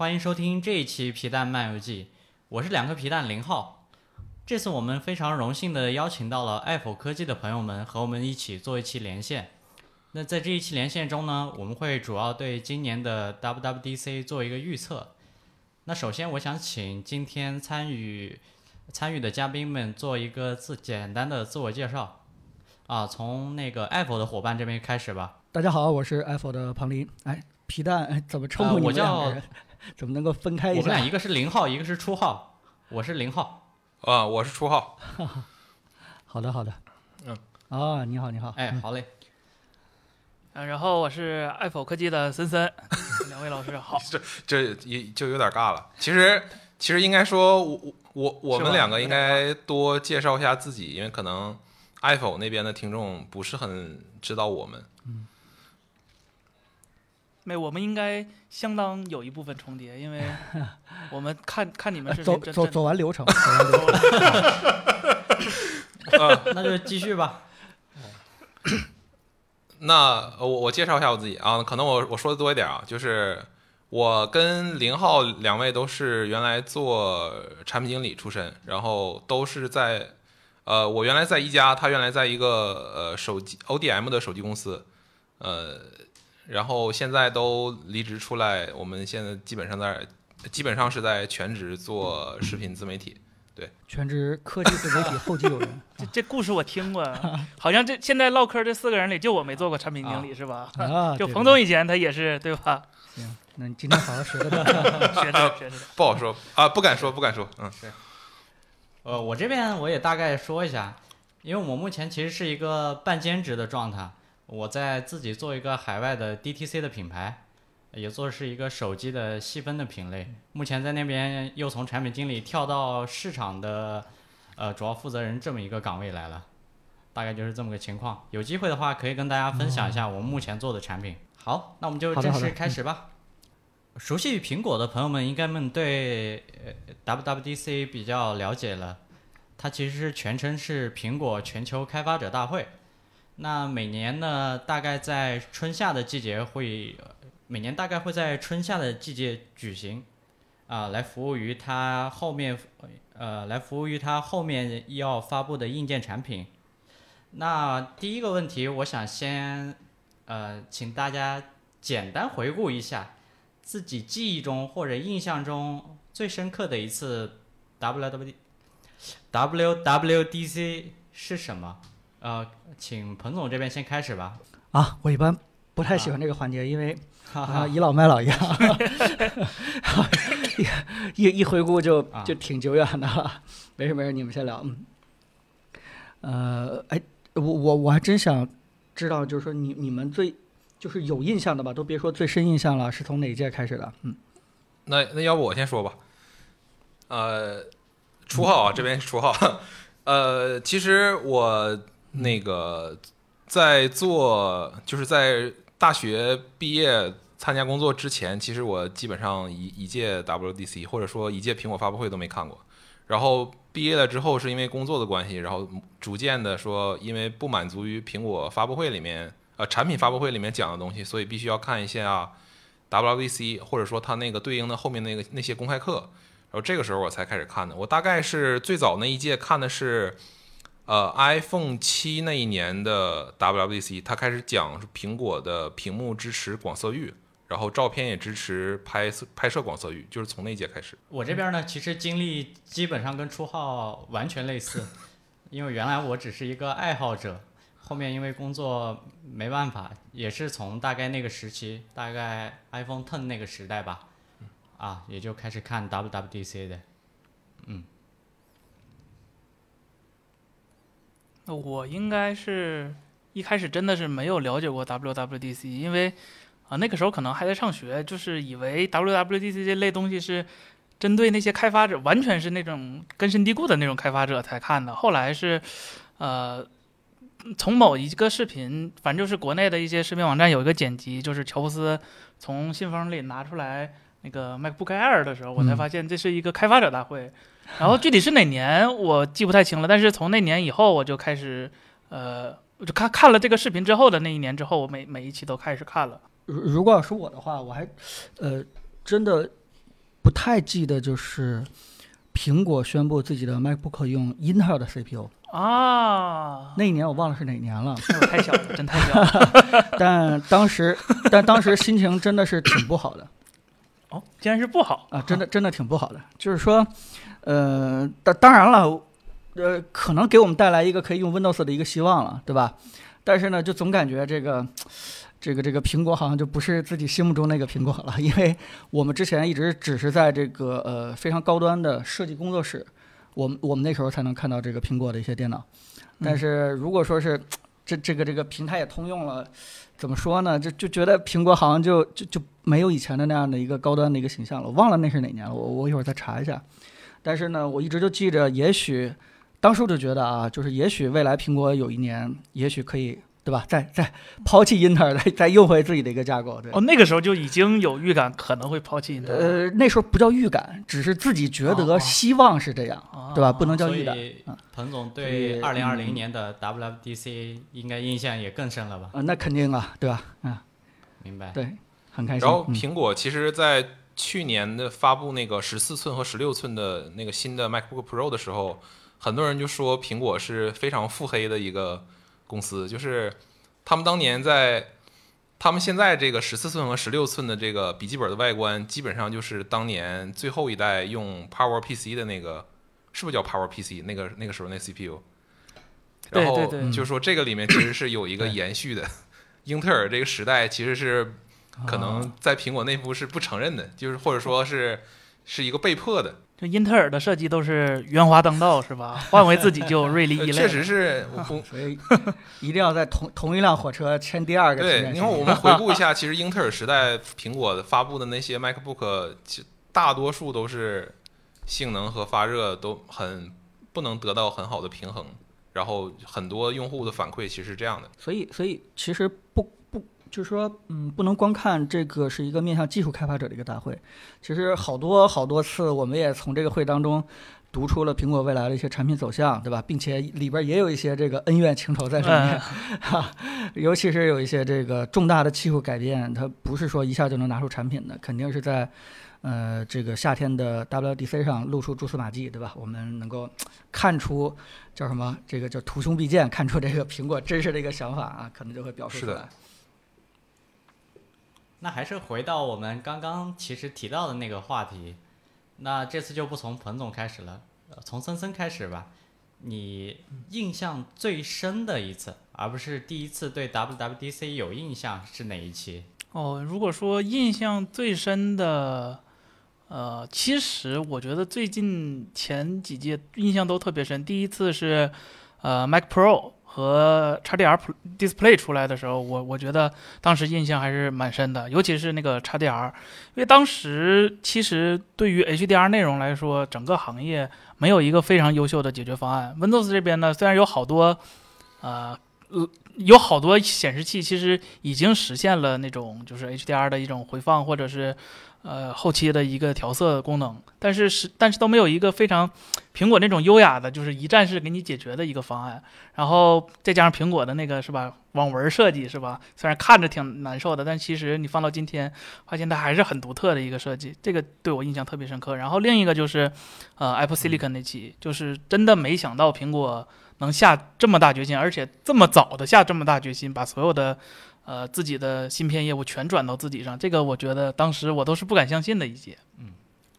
欢迎收听这一期《皮蛋漫游记》，我是两颗皮蛋零号。这次我们非常荣幸的邀请到了爱否科技的朋友们和我们一起做一期连线。那在这一期连线中呢，我们会主要对今年的 WWDC 做一个预测。那首先，我想请今天参与参与的嘉宾们做一个自简单的自我介绍。啊，从那个爱否的伙伴这边开始吧。大家好，我是 Apple 的庞林。哎，皮蛋，哎，怎么称呼你们两个人？怎么能够分开一下？我们俩一个是零号，一个是初号。我是零号。啊，我是初号。好的，好的。嗯。啊，你好，你好。哎，好嘞。嗯，然后我是爱否科技的森森。两位老师好。这这也就有点尬了。其实其实应该说，我我我们两个应该多介绍一下自己，因为可能。爱否那边的听众不是很知道我们，嗯，没，我们应该相当有一部分重叠，因为我们看看你们是走走走完流程，走完流程 那就继续吧。那我我介绍一下我自己啊，可能我我说的多一点啊，就是我跟林浩两位都是原来做产品经理出身，然后都是在。呃，我原来在一家，他原来在一个呃手机 ODM 的手机公司，呃，然后现在都离职出来，我们现在基本上在基本上是在全职做视频自媒体，对，全职科技自媒体后继有人。这这故事我听过，好像这现在唠嗑这四个人里就我没做过产品经理是吧？啊，就彭总以前他也是对吧？行，那你今天好好学着点，学着学着。不好说啊，不敢说，不敢说，嗯，是。呃，我这边我也大概说一下，因为我目前其实是一个半兼职的状态，我在自己做一个海外的 DTC 的品牌，也做是一个手机的细分的品类。目前在那边又从产品经理跳到市场的呃主要负责人这么一个岗位来了，大概就是这么个情况。有机会的话可以跟大家分享一下我们目前做的产品。好，那我们就正式开始吧。熟悉苹果的朋友们应该们对 WWDC 比较了解了，它其实是全称是苹果全球开发者大会。那每年呢，大概在春夏的季节会，每年大概会在春夏的季节举行，啊，来服务于它后面，呃，来服务于它后面要发布的硬件产品。那第一个问题，我想先，呃，请大家简单回顾一下。自己记忆中或者印象中最深刻的一次 W W D W W D C 是什么？呃，请彭总这边先开始吧。啊，我一般不太喜欢这个环节，因为啊倚老卖老一样，一一回顾就就挺久远的了。没事没事，你们先聊。嗯，呃，哎，我我我还真想知道，就是说你你们最。就是有印象的吧，都别说最深印象了，是从哪届开始的？嗯，那那要不我先说吧。呃，初号啊，这边是初号。呃，其实我那个在做，就是在大学毕业参加工作之前，其实我基本上一一届 WDC 或者说一届苹果发布会都没看过。然后毕业了之后，是因为工作的关系，然后逐渐的说，因为不满足于苹果发布会里面。呃，产品发布会里面讲的东西，所以必须要看一下 WWDC，或者说它那个对应的后面那个那些公开课，然后这个时候我才开始看的。我大概是最早那一届看的是，呃，iPhone 七那一年的 WWDC，它开始讲苹果的屏幕支持广色域，然后照片也支持拍摄拍摄广色域，就是从那届开始。我这边呢，其实经历基本上跟初号完全类似，因为原来我只是一个爱好者。后面因为工作没办法，也是从大概那个时期，大概 iPhone Ten 那个时代吧，啊，也就开始看 WWDC 的，我应该是一开始真的是没有了解过 WWDC，因为啊那个时候可能还在上学，就是以为 WWDC 这类东西是针对那些开发者，完全是那种根深蒂固的那种开发者才看的。后来是，呃。从某一个视频，反正就是国内的一些视频网站有一个剪辑，就是乔布斯从信封里拿出来那个 MacBook Air 的时候，我才发现这是一个开发者大会。然后具体是哪年我记不太清了，但是从那年以后我就开始，呃，我就看看了这个视频之后的那一年之后，我每每一期都开始看了。如如果要是我的话，我还呃真的不太记得就是苹果宣布自己的 MacBook 用 Intel 的 CPU 啊，那一年我忘了是哪年了，那我太小了，真太小了。但当时但当时心情真的是挺不好的哦，竟然是不好啊，真的真的挺不好的。就是说，呃，当当然了，呃，可能给我们带来一个可以用 Windows 的一个希望了，对吧？但是呢，就总感觉这个。这个这个苹果好像就不是自己心目中那个苹果了，因为我们之前一直只是在这个呃非常高端的设计工作室，我们我们那时候才能看到这个苹果的一些电脑。但是如果说是这这个这个平台也通用了，怎么说呢？就就觉得苹果好像就就就没有以前的那样的一个高端的一个形象了。我忘了那是哪年了，我我一会儿再查一下。但是呢，我一直就记着，也许当初就觉得啊，就是也许未来苹果有一年，也许可以。对吧？再再抛弃英特尔，再再用回自己的一个架构。对哦，那个时候就已经有预感可能会抛弃英特尔。呃，那时候不叫预感，只是自己觉得希望是这样，对吧？不能叫预感。彭总对二零二零年的 WWDC 应该印象也更深了吧？啊，那肯定啊，对吧？嗯，明白。对，很开心。然后苹果其实，在去年的发布那个十四寸和十六寸的那个新的 MacBook Pro 的时候，很多人就说苹果是非常腹黑的一个。公司就是他们当年在他们现在这个十四寸和十六寸的这个笔记本的外观，基本上就是当年最后一代用 Power PC 的那个，是不是叫 Power PC？那个那个时候那 CPU。然后就是说这个里面其实是有一个延续的，英特尔这个时代其实是可能在苹果内部是不承认的，就是或者说是是一个被迫的。就英特尔的设计都是圆滑当道，是吧？换为自己就锐利一类。确实是，所以 一定要在同同一辆火车签第二个。对，因为我们回顾一下，其实英特尔时代苹果发布的那些 MacBook，其大多数都是性能和发热都很不能得到很好的平衡，然后很多用户的反馈其实是这样的。所以，所以其实不。就是说，嗯，不能光看这个是一个面向技术开发者的一个大会。其实好多好多次，我们也从这个会当中读出了苹果未来的一些产品走向，对吧？并且里边也有一些这个恩怨情仇在里面，哈。尤其是有一些这个重大的技术改变，它不是说一下就能拿出产品的，肯定是在呃这个夏天的 WDC 上露出蛛丝马迹，对吧？我们能够看出叫什么？这个叫图穷匕见，看出这个苹果真实的一个想法啊，可能就会表示出来。那还是回到我们刚刚其实提到的那个话题，那这次就不从彭总开始了，从森森开始吧。你印象最深的一次，而不是第一次对 WWDC 有印象是哪一期？哦，如果说印象最深的，呃，其实我觉得最近前几届印象都特别深。第一次是呃 Mac Pro。和 XDR Display 出来的时候，我我觉得当时印象还是蛮深的，尤其是那个 XDR，因为当时其实对于 HDR 内容来说，整个行业没有一个非常优秀的解决方案。Windows 这边呢，虽然有好多，呃呃，有好多显示器其实已经实现了那种就是 HDR 的一种回放，或者是。呃，后期的一个调色功能，但是是但是都没有一个非常苹果那种优雅的，就是一站式给你解决的一个方案。然后再加上苹果的那个是吧，网纹设计是吧？虽然看着挺难受的，但其实你放到今天，发现它还是很独特的一个设计。这个对我印象特别深刻。然后另一个就是，呃，Apple Silicon 那期，就是真的没想到苹果能下这么大决心，而且这么早的下这么大决心，把所有的。呃，自己的芯片业务全转到自己上，这个我觉得当时我都是不敢相信的一节。嗯，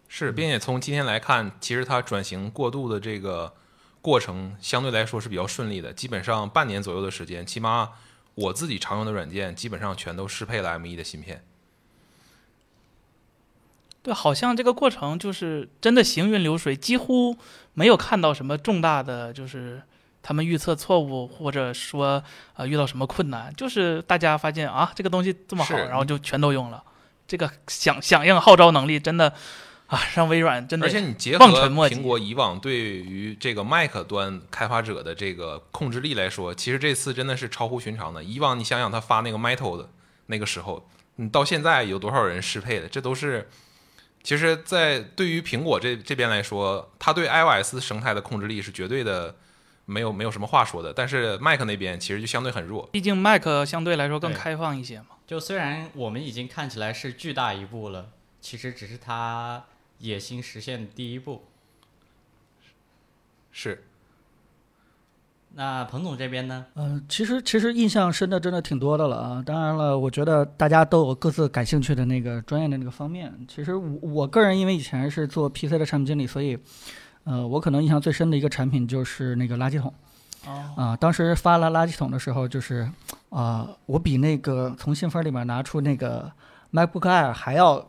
是，并且从今天来看，其实它转型过渡的这个过程相对来说是比较顺利的，基本上半年左右的时间，起码我自己常用的软件基本上全都适配了 M1 的芯片。对，好像这个过程就是真的行云流水，几乎没有看到什么重大的就是。他们预测错误，或者说呃遇到什么困难，就是大家发现啊这个东西这么好，然后就全都用了。这个响响应号召能力真的啊让微软真的。而且你结合苹果以往对于这个 Mac 端开发者的这个控制力来说，其实这次真的是超乎寻常的。以往你想想他发那个 Metal 的那个时候，你到现在有多少人适配的？这都是其实，在对于苹果这这边来说，它对 iOS 生态的控制力是绝对的。没有没有什么话说的，但是 Mac 那边其实就相对很弱，毕竟 Mac 相对来说更开放一些嘛。就虽然我们已经看起来是巨大一步了，其实只是他野心实现的第一步。是。那彭总这边呢？嗯，其实其实印象深的真的挺多的了啊。当然了，我觉得大家都有各自感兴趣的那个专业的那个方面。其实我我个人因为以前是做 PC 的产品经理，所以，呃，我可能印象最深的一个产品就是那个垃圾桶。哦。啊，当时发了垃圾桶的时候，就是啊，我比那个从信封里面拿出那个 MacBook Air 还要，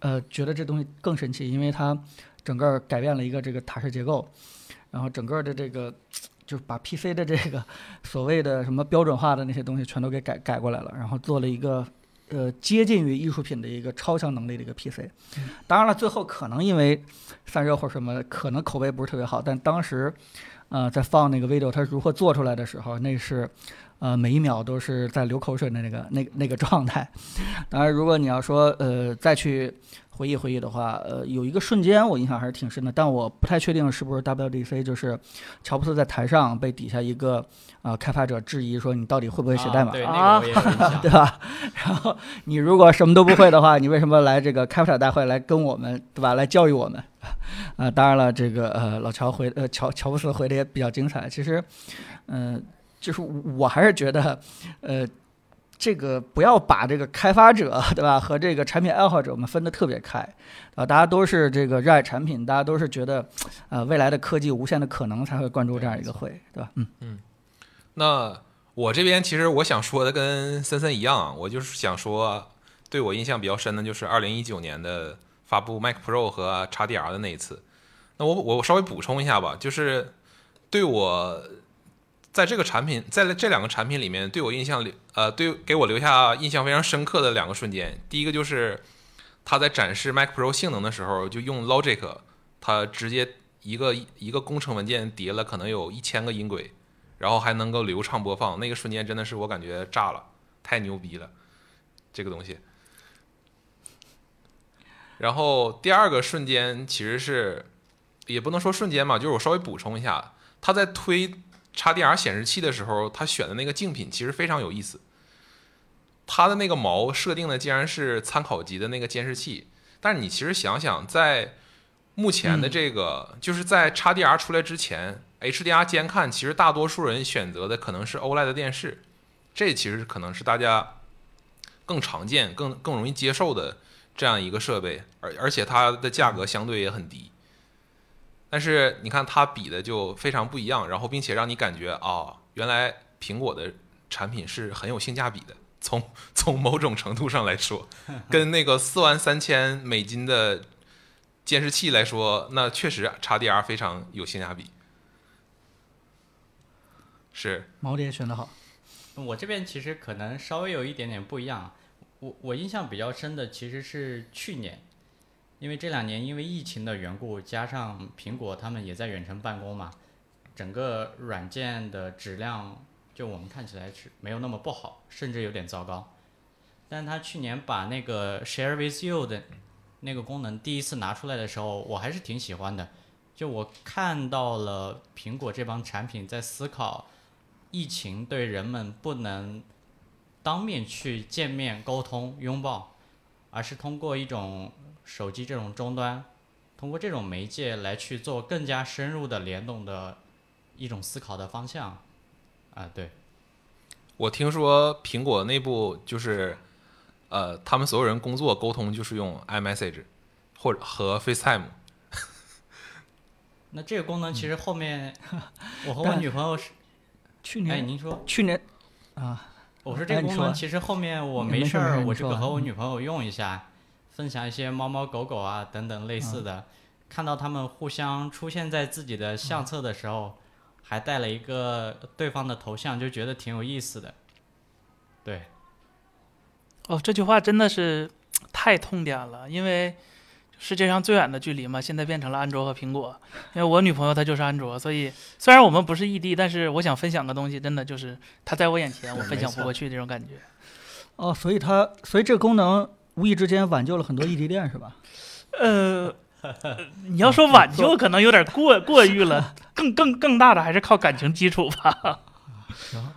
呃，觉得这东西更神奇，因为它整个改变了一个这个塔式结构，然后整个的这个。就是把 PC 的这个所谓的什么标准化的那些东西全都给改改过来了，然后做了一个呃接近于艺术品的一个超强能力的一个 PC。当然了，最后可能因为散热或什么，可能口碑不是特别好，但当时呃在放那个 video 它如何做出来的时候，那是呃每一秒都是在流口水的那个那那个状态。当然，如果你要说呃再去。回忆回忆的话，呃，有一个瞬间我印象还是挺深的，但我不太确定是不是 WDC，就是乔布斯在台上被底下一个啊开发者质疑说你到底会不会写代码啊？对吧？然后你如果什么都不会的话，你为什么来这个开发者大会来跟我们对吧？来教育我们？啊，当然了，这个呃老乔回呃乔乔布斯回的也比较精彩。其实，嗯，就是我还是觉得，呃。这个不要把这个开发者，对吧，和这个产品爱好者我们分得特别开，啊，大家都是这个热爱产品，大家都是觉得，呃，未来的科技无限的可能才会关注这样一个会，对吧？嗯嗯。那我这边其实我想说的跟森森一样，我就是想说，对我印象比较深的就是二零一九年的发布 Mac Pro 和 XDR 的那一次。那我我稍微补充一下吧，就是对我。在这个产品，在这两个产品里面，对我印象里，呃，对给我留下印象非常深刻的两个瞬间，第一个就是他在展示 Mac Pro 性能的时候，就用 Logic，他直接一个一个工程文件叠了可能有一千个音轨，然后还能够流畅播放，那个瞬间真的是我感觉炸了，太牛逼了，这个东西。然后第二个瞬间其实是，也不能说瞬间嘛，就是我稍微补充一下，他在推。XDR 显示器的时候，他选的那个竞品其实非常有意思。它的那个毛设定的竟然是参考级的那个监视器，但是你其实想想，在目前的这个，就是在 XDR 出来之前，HDR 监看其实大多数人选择的可能是 OLED 电视，这其实可能是大家更常见、更更容易接受的这样一个设备，而而且它的价格相对也很低。但是你看它比的就非常不一样，然后并且让你感觉啊，原来苹果的产品是很有性价比的。从从某种程度上来说，跟那个四万三千美金的监视器来说，那确实 XDR 非常有性价比。是毛点选的好。我这边其实可能稍微有一点点不一样。我我印象比较深的其实是去年。因为这两年因为疫情的缘故，加上苹果他们也在远程办公嘛，整个软件的质量就我们看起来是没有那么不好，甚至有点糟糕。但他去年把那个 Share with You 的那个功能第一次拿出来的时候，我还是挺喜欢的。就我看到了苹果这帮产品在思考，疫情对人们不能当面去见面沟通拥抱，而是通过一种。手机这种终端，通过这种媒介来去做更加深入的联动的一种思考的方向，啊，对。我听说苹果内部就是，呃，他们所有人工作沟通就是用 iMessage，或者和 FaceTime。那这个功能其实后面，我和我女朋友是去年，哎，您说去年啊，我说这个功能其实后面我没事儿，我这个和我女朋友用一下。分享一些猫猫狗狗啊等等类似的，看到他们互相出现在自己的相册的时候，还带了一个对方的头像，就觉得挺有意思的。对。哦，这句话真的是太痛点了，因为世界上最远的距离嘛，现在变成了安卓和苹果。因为我女朋友她就是安卓，所以虽然我们不是异地，但是我想分享个东西，真的就是她在我眼前，我分享不过去这种感觉。哦，所以它，所以这个功能。无意之间挽救了很多异地恋，是吧？呃，你要说挽救，可能有点过过誉了。更更更大的还是靠感情基础吧。行，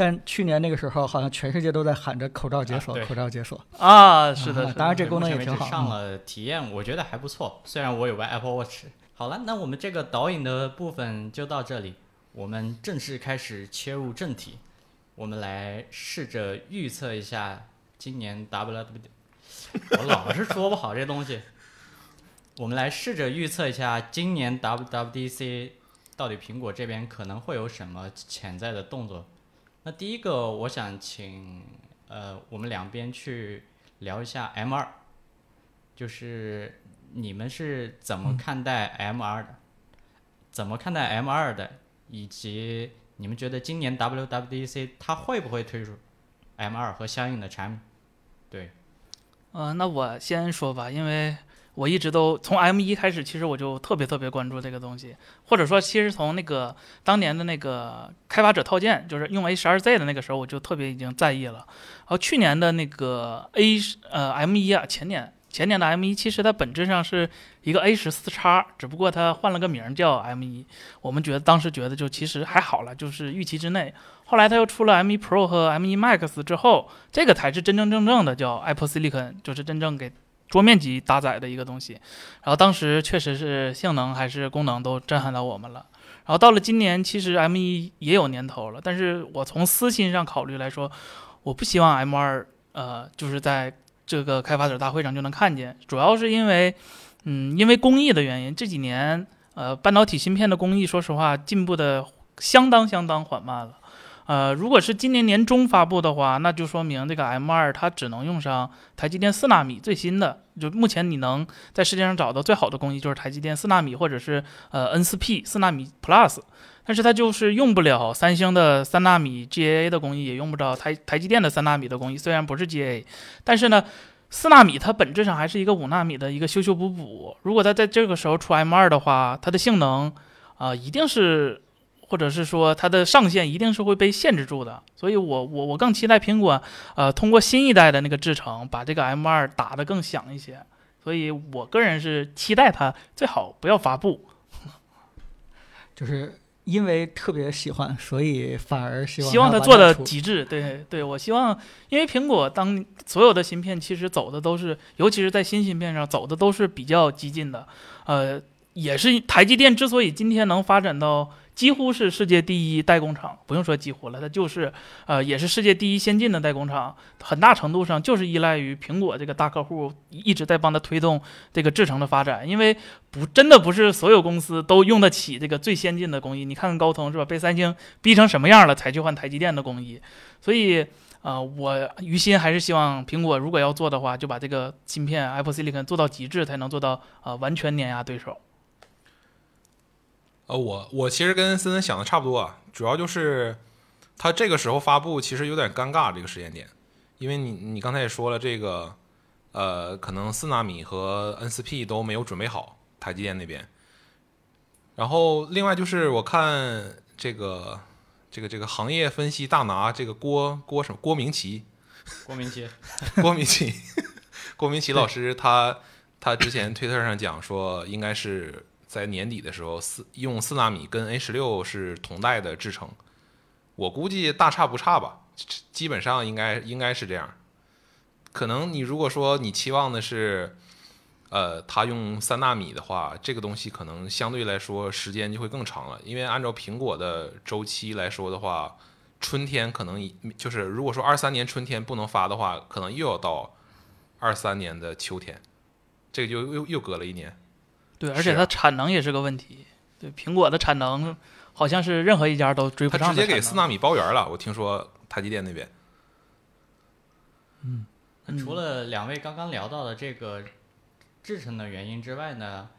但去年那个时候，好像全世界都在喊着口罩解锁，口罩解锁啊，是的，当然这功能也挺好。上了体验，我觉得还不错。虽然我有个 Apple Watch。好了，那我们这个导引的部分就到这里，我们正式开始切入正题。我们来试着预测一下今年 WWD，我老是说不好这东西。我们来试着预测一下今年 WWDC 到底苹果这边可能会有什么潜在的动作。那第一个，我想请呃我们两边去聊一下 M 二就是。你们是怎么看待 M 二的？怎么看待 M 二的？以及你们觉得今年 WWDC 它会不会推出 M 二和相应的产品？对，呃，那我先说吧，因为我一直都从 M 一开始，其实我就特别特别关注这个东西，或者说，其实从那个当年的那个开发者套件，就是用 A 十二 Z 的那个时候，我就特别已经在意了。然后去年的那个 A 呃 M 一啊，前年。前年的 M 一其实它本质上是一个 A 十四叉，只不过它换了个名叫 M 一。我们觉得当时觉得就其实还好了，就是预期之内。后来它又出了 M 一 Pro 和 M 一 Max 之后，这个才是真真正正的叫 Apple Silicon，就是真正给桌面级搭载的一个东西。然后当时确实是性能还是功能都震撼到我们了。然后到了今年，其实 M 一也有年头了，但是我从私心上考虑来说，我不希望 M 二呃就是在。这个开发者大会上就能看见，主要是因为，嗯，因为工艺的原因，这几年，呃，半导体芯片的工艺，说实话，进步的相当相当缓慢了。呃，如果是今年年中发布的话，那就说明这个 M2 它只能用上台积电四纳米最新的，就目前你能在世界上找到最好的工艺就是台积电四纳米或者是呃 N4P 四纳米 Plus。但是它就是用不了三星的三纳米 GAA 的工艺，也用不着台台积电的三纳米的工艺。虽然不是 GAA，但是呢，四纳米它本质上还是一个五纳米的一个修修补补。如果它在这个时候出 M2 的话，它的性能啊，一定是，或者是说它的上限一定是会被限制住的。所以我我我更期待苹果呃通过新一代的那个制程，把这个 M2 打得更响一些。所以我个人是期待它最好不要发布，就是。因为特别喜欢，所以反而希望希望它做的极致。对对，我希望，因为苹果当所有的芯片其实走的都是，尤其是在新芯片上走的都是比较激进的，呃，也是台积电之所以今天能发展到。几乎是世界第一代工厂，不用说几乎了，它就是，呃，也是世界第一先进的代工厂，很大程度上就是依赖于苹果这个大客户一直在帮他推动这个制程的发展，因为不真的不是所有公司都用得起这个最先进的工艺，你看看高通是吧，被三星逼成什么样了才去换台积电的工艺，所以，呃，我于心还是希望苹果如果要做的话，就把这个芯片 Apple Silicon 做到极致，才能做到呃完全碾压对手。呃，我我其实跟森森想的差不多啊，主要就是他这个时候发布其实有点尴尬这个时间点，因为你你刚才也说了这个，呃，可能四纳米和 N 四 P 都没有准备好，台积电那边。然后另外就是我看这个这个这个行业分析大拿这个郭郭什么郭明奇，郭明奇，郭明奇，郭明奇老师他他之前推特上讲说应该是。在年底的时候，四用四纳米跟 A 十六是同代的制程，我估计大差不差吧，基本上应该应该是这样。可能你如果说你期望的是，呃，他用三纳米的话，这个东西可能相对来说时间就会更长了，因为按照苹果的周期来说的话，春天可能就是如果说二三年春天不能发的话，可能又要到二三年的秋天，这个就又又隔了一年。对，而且它产能也是个问题。对，苹果的产能好像是任何一家都追不上。它直接给四纳米包圆了，我听说台积电那边。嗯，那除了两位刚刚聊到的这个制成的原因之外呢，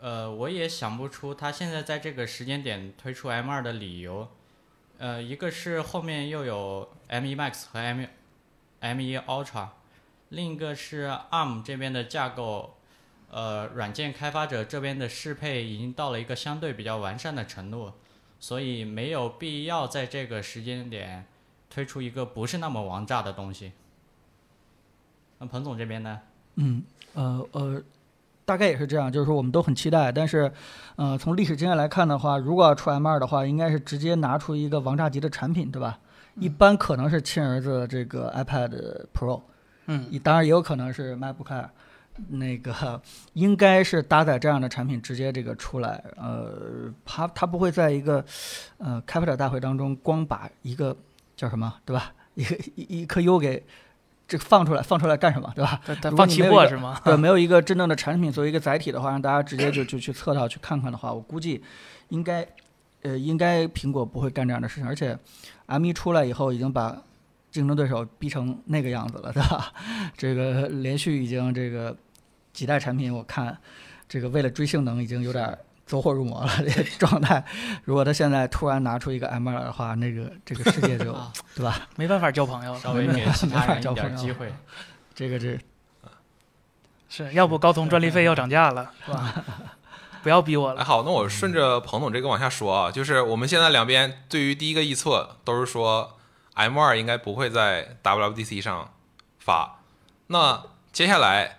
呃，我也想不出它现在在这个时间点推出 M 二的理由。呃，一个是后面又有 M 一 Max 和 M M 一 Ultra，另一个是 ARM 这边的架构。呃，软件开发者这边的适配已经到了一个相对比较完善的程度，所以没有必要在这个时间点推出一个不是那么王炸的东西。那彭总这边呢？嗯，呃呃，大概也是这样，就是说我们都很期待，但是，呃，从历史经验来看的话，如果要出 M 二的话，应该是直接拿出一个王炸级的产品，对吧？一般可能是亲儿子这个 iPad Pro，嗯，当然也有可能是 MacBook Air，那个应该是搭载这样的产品直接这个出来，呃，它它不会在一个呃开发者大会当中光把一个叫什么对吧，一个一一颗 U 给这个放出来，放出来干什么对吧？放期货是吗？对，没有一个真正的产品作为一个载体的话，让大家直接就就去测到去看看的话，我估计应该呃应该苹果不会干这样的事情，而且 M 一出来以后已经把竞争对手逼成那个样子了，对吧？这个连续已经这个。几代产品，我看这个为了追性能已经有点走火入魔了这状态。如果他现在突然拿出一个 M 二的话，那个这个世界就 对吧？没办法交朋友，稍微给其他人一点机会。这个这是要不高通专利费要涨价了，是吧？不要逼我了。好，那我顺着彭总这个往下说啊，就是我们现在两边对于第一个预测都是说 M 二应该不会在 WWDC 上发。那接下来。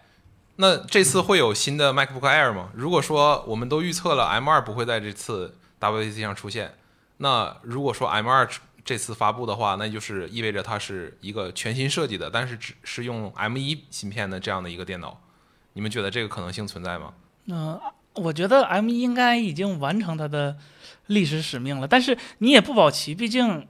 那这次会有新的 MacBook Air 吗？如果说我们都预测了 M2 不会在这次 WWDC 上出现，那如果说 M2 这次发布的话，那就是意味着它是一个全新设计的，但是只是用 M1 芯片的这样的一个电脑。你们觉得这个可能性存在吗？嗯，我觉得 M1 应该已经完成它的历史使命了，但是你也不保齐，毕竟。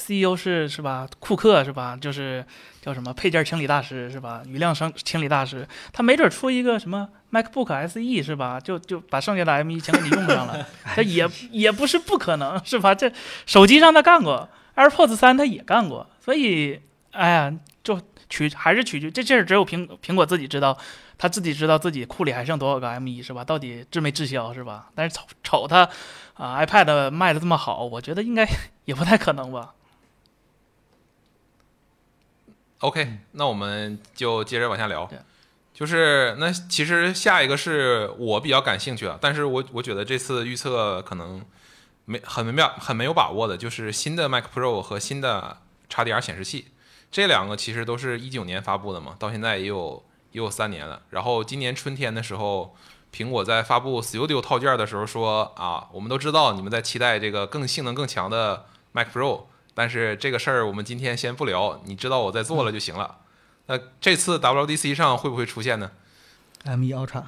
CEO 是是吧？库克是吧？就是叫什么配件清理大师是吧？余量生清理大师，他没准出一个什么 MacBook SE 是吧？就就把剩下的 M1 全给你用上了，他也 也不是不可能是吧？这手机上他干过，AirPods 三他也干过，所以哎呀，就取还是取决这事儿只有苹苹果自己知道，他自己知道自己库里还剩多少个 M1 是吧？到底滞没滞销是吧？但是瞅瞅他啊，iPad 卖的这么好，我觉得应该 也不太可能吧。OK，那我们就接着往下聊。就是那其实下一个是我比较感兴趣的，但是我我觉得这次预测可能没很没妙很没有把握的，就是新的 Mac Pro 和新的 XDR 显示器，这两个其实都是一九年发布的嘛，到现在也有也有三年了。然后今年春天的时候，苹果在发布 Studio 套件的时候说啊，我们都知道你们在期待这个更性能更强的 Mac Pro。但是这个事儿我们今天先不聊，你知道我在做了就行了。那这次 WDC 上会不会出现呢？M1 Ultra，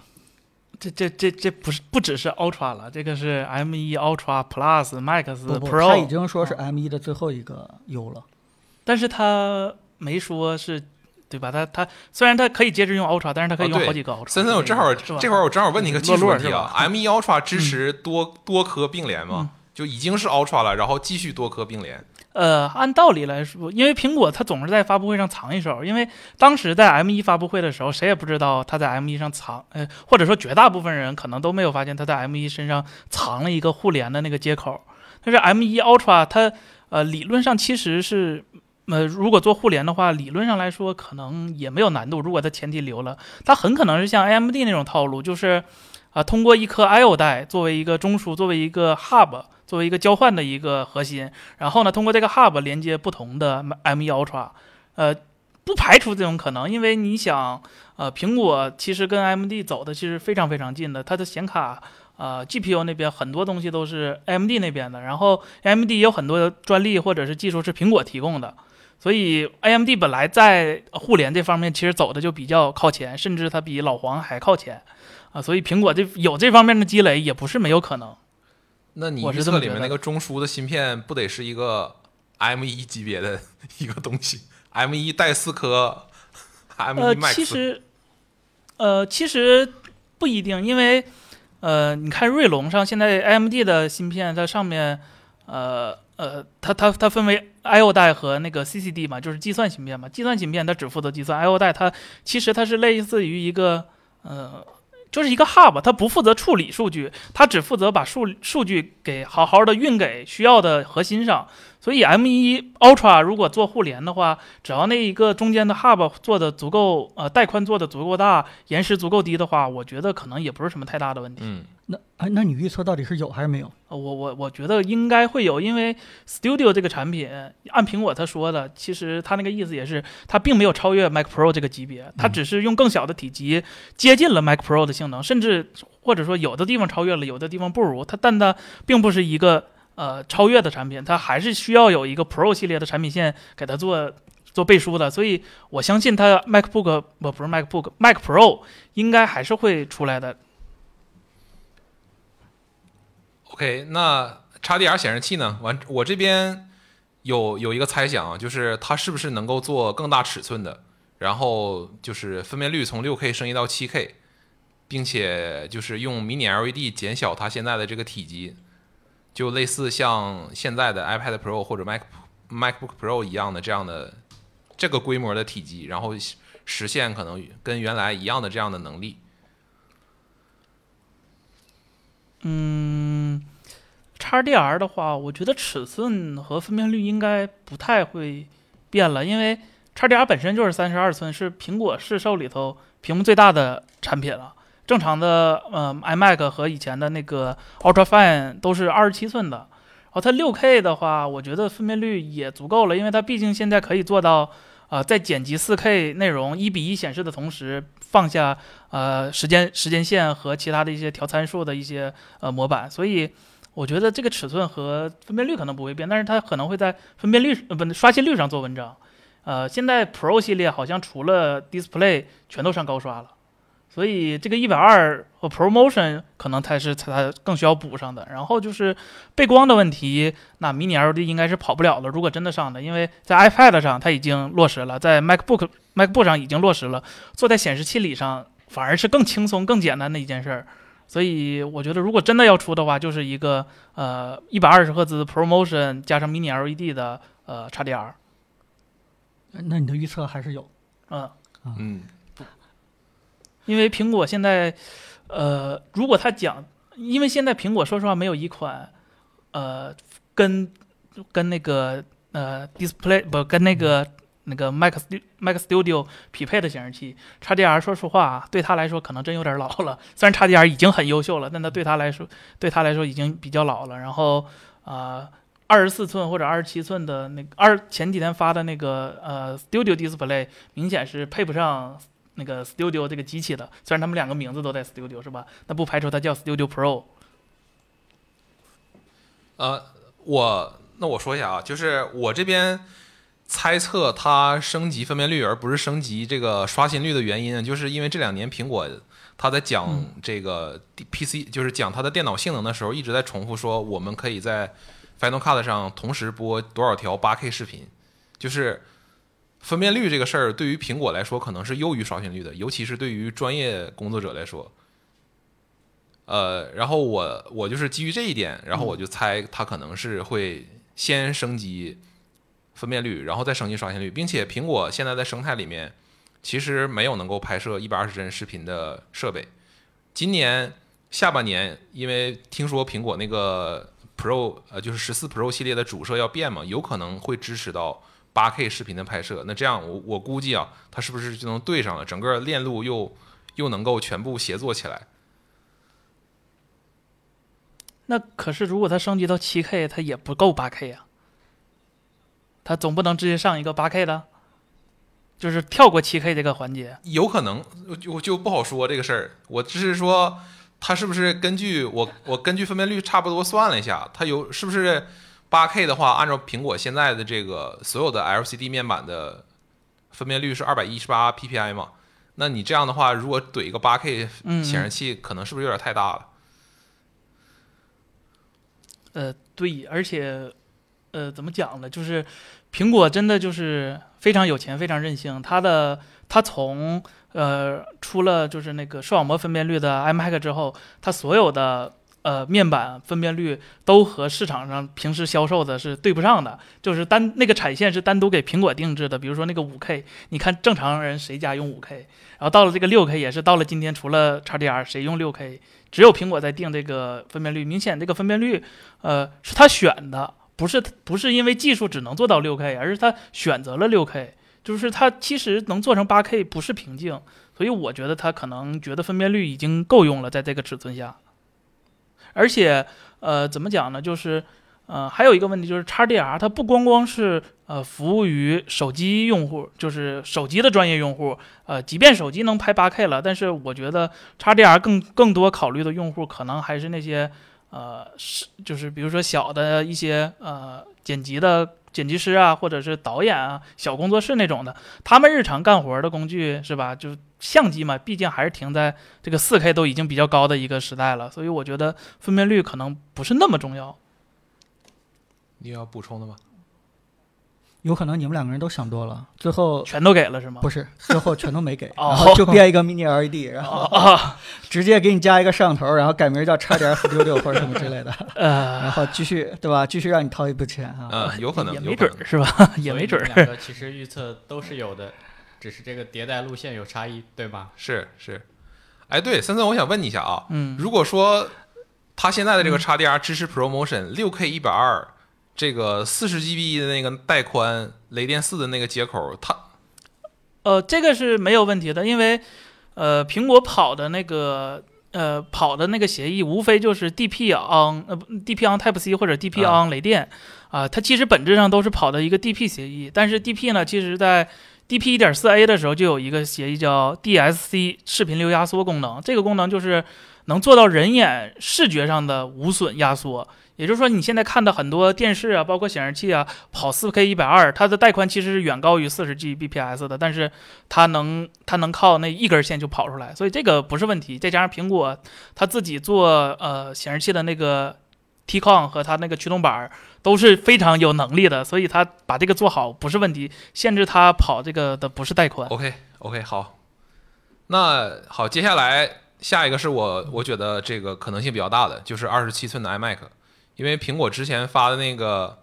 这这这这不是不只是 Ultra 了，这个是 M1 Ultra Plus Max Pro。他已经说是 M1 的最后一个 U 了，但是他没说是，对吧？它它虽然它可以接着用 Ultra，但是它可以用好几个 Ultra。森森，我正好这会儿我正好问你一个技术问题啊，M1 Ultra 支持多多颗并联吗？就已经是 Ultra 了，然后继续多颗并联？呃，按道理来说，因为苹果它总是在发布会上藏一手，因为当时在 M1 发布会的时候，谁也不知道它在 M1 上藏，呃，或者说绝大部分人可能都没有发现它在 M1 身上藏了一个互联的那个接口。但是 M1 Ultra 它，呃，理论上其实是，呃，如果做互联的话，理论上来说可能也没有难度。如果它前提留了，它很可能是像 AMD 那种套路，就是，啊，通过一颗 I/O 带作为一个中枢，作为一个 Hub。作为一个交换的一个核心，然后呢，通过这个 hub 连接不同的 M1 Ultra，呃，不排除这种可能，因为你想，呃，苹果其实跟 AMD 走的其实非常非常近的，它的显卡，呃，GPU 那边很多东西都是 AMD 那边的，然后 AMD 也有很多专利或者是技术是苹果提供的，所以 AMD 本来在互联这方面其实走的就比较靠前，甚至它比老黄还靠前，啊，所以苹果这有这方面的积累也不是没有可能。那你预测里面那个中枢的芯片不得是一个 M 一级别的 一个东西？M 一带四颗 M 一 Max？呃，其实，呃，其实不一定，因为呃，你看锐龙上现在 AMD 的芯片在上面，呃呃，它它它分为 I/O 带和那个 CCD 嘛，就是计算芯片嘛。计算芯片它只负责计算，I/O 带它其实它是类似于一个呃。就是一个 hub，它不负责处理数据，它只负责把数数据给好好的运给需要的核心上。所以 M1 Ultra 如果做互联的话，只要那一个中间的 hub 做的足够，呃，带宽做的足够大，延时足够低的话，我觉得可能也不是什么太大的问题。嗯，那哎，那你预测到底是有还是没有？我我我觉得应该会有，因为 Studio 这个产品，按苹果他说的，其实他那个意思也是，它并没有超越 Mac Pro 这个级别，它只是用更小的体积接近了 Mac Pro 的性能，甚至或者说有的地方超越了，有的地方不如它，但它并不是一个。呃超越的产品，它还是需要有一个 Pro 系列的产品线给它做做背书的。所以我相信它 MacBook 不不是 MacBook，Mac Pro 应该还是会出来的。OK，那 XDR 显示器呢？完，我这边有有一个猜想，就是它是不是能够做更大尺寸的，然后就是分辨率从 6K 升级到 7K，并且就是用迷你 LED 减小它现在的这个体积，就类似像现在的 iPad Pro 或者 Mac MacBook Pro 一样的这样的这个规模的体积，然后实现可能跟原来一样的这样的能力。嗯，XDR 的话，我觉得尺寸和分辨率应该不太会变了，因为 XDR 本身就是三十二寸，是苹果市售里头屏幕最大的产品了。正常的，呃，iMac 和以前的那个 Ultra Fine 都是二十七寸的。然后它六 K 的话，我觉得分辨率也足够了，因为它毕竟现在可以做到，呃，在剪辑四 K 内容一比一显示的同时，放下呃时间时间线和其他的一些调参数的一些呃模板，所以我觉得这个尺寸和分辨率可能不会变，但是它可能会在分辨率呃不刷新率上做文章。呃，现在 Pro 系列好像除了 Display 全都上高刷了。所以这个一百二和 ProMotion 可能才是它更需要补上的。然后就是背光的问题，那 Mini LED 应该是跑不了了。如果真的上的，因为在 iPad 上它已经落实了，在 MacBook MacBook 上已经落实了，坐在显示器里上反而是更轻松、更简单的一件事儿。所以我觉得，如果真的要出的话，就是一个呃一百二十赫兹 ProMotion 加上 Mini LED 的呃 XDR。那你的预测还是有，嗯嗯，因为苹果现在，呃，如果他讲，因为现在苹果说实话没有一款，呃，跟跟那个呃 Display 不跟那个那个 Mac Mac Studio 匹配的显示器，XDR 说实话对他来说可能真有点老了。虽然 XDR 已经很优秀了，但它对他来说对他来说已经比较老了。然后啊，二十四寸或者二十七寸的那个二前几天发的那个呃 Studio Display 明显是配不上。那个 Studio 这个机器的，虽然他们两个名字都在 Studio 是吧？那不排除它叫 Studio Pro。呃，我那我说一下啊，就是我这边猜测它升级分辨率而不是升级这个刷新率的原因，就是因为这两年苹果它在讲这个 PC，、就是讲它的电脑性能的时候，一直在重复说我们可以在 Final Cut 上同时播多少条 8K 视频，就是。分辨率这个事儿对于苹果来说可能是优于刷新率的，尤其是对于专业工作者来说。呃，然后我我就是基于这一点，然后我就猜它可能是会先升级分辨率，然后再升级刷新率，并且苹果现在在生态里面其实没有能够拍摄一百二十帧视频的设备。今年下半年，因为听说苹果那个 Pro 呃就是十四 Pro 系列的主摄要变嘛，有可能会支持到。八 K 视频的拍摄，那这样我我估计啊，它是不是就能对上了？整个链路又又能够全部协作起来？那可是如果它升级到七 K，它也不够八 K 呀。它总不能直接上一个八 K 的，就是跳过七 K 这个环节。有可能，我就不好说这个事儿。我只是说，它是不是根据我我根据分辨率差不多算了一下，它有是不是？八 K 的话，按照苹果现在的这个所有的 LCD 面板的分辨率是二百一十八 PPI 嘛？那你这样的话，如果怼一个八 K 显示器，可能是不是有点太大了？呃，对，而且呃，怎么讲呢？就是苹果真的就是非常有钱，非常任性。它的它从呃出了就是那个视网膜分辨率的 iMac 之后，它所有的。呃，面板分辨率都和市场上平时销售的是对不上的，就是单那个产线是单独给苹果定制的。比如说那个五 K，你看正常人谁家用五 K？然后到了这个六 K 也是到了今天，除了 XDR 谁用六 K？只有苹果在定这个分辨率。明显这个分辨率，呃，是他选的，不是不是因为技术只能做到六 K，而是他选择了六 K。就是他其实能做成八 K 不是瓶颈，所以我觉得他可能觉得分辨率已经够用了，在这个尺寸下。而且，呃，怎么讲呢？就是，呃，还有一个问题就是，XDR 它不光光是呃服务于手机用户，就是手机的专业用户，呃，即便手机能拍 8K 了，但是我觉得 XDR 更更多考虑的用户可能还是那些呃是就是比如说小的一些呃剪辑的剪辑师啊，或者是导演啊，小工作室那种的，他们日常干活的工具是吧？就是相机嘛，毕竟还是停在这个四 K 都已经比较高的一个时代了，所以我觉得分辨率可能不是那么重要。你有要补充的吗？有可能你们两个人都想多了，最后全都给了是吗？不是，最后全都没给，哦然后就变一个 mini LED，然后啊 直接给你加一个摄像头，然后改名叫叉点 Studio 或者什么之类的，呃然，后继续对吧？继续让你掏一笔钱啊。嗯，有可能，也没有可能准儿是吧？也没准两个其实预测都是有的，只是这个迭代路线有差异，对吧？是是。哎，对，森森，我想问你一下啊，嗯，如果说它现在的这个 XDR 支持 ProMotion 六 K 一百二，这个四十 GB 的那个带宽雷电四的那个接口，它呃，这个是没有问题的，因为呃，苹果跑的那个呃跑的那个协议，无非就是 DP on 呃不 DP on Type C 或者 DP 啊 on 雷电啊、它其实本质上都是跑的一个 DP 协议，但是 DP 呢，其实在 DP 一点四 A 的时候就有一个协议叫 DSC 视频流压缩功能，这个功能就是能做到人眼视觉上的无损压缩。也就是说，你现在看的很多电视啊，包括显示器啊，跑 4K 一百二，它的带宽其实是远高于四十 Gbps 的，但是它能它能靠那一根线就跑出来，所以这个不是问题。再加上苹果它自己做呃显示器的那个 T-Con 和它那个驱动板都是非常有能力的，所以它把这个做好不是问题。限制它跑这个的不是带宽。OK OK 好，那好，接下来下一个是我我觉得这个可能性比较大的，就是二十七寸的 iMac，因为苹果之前发的那个，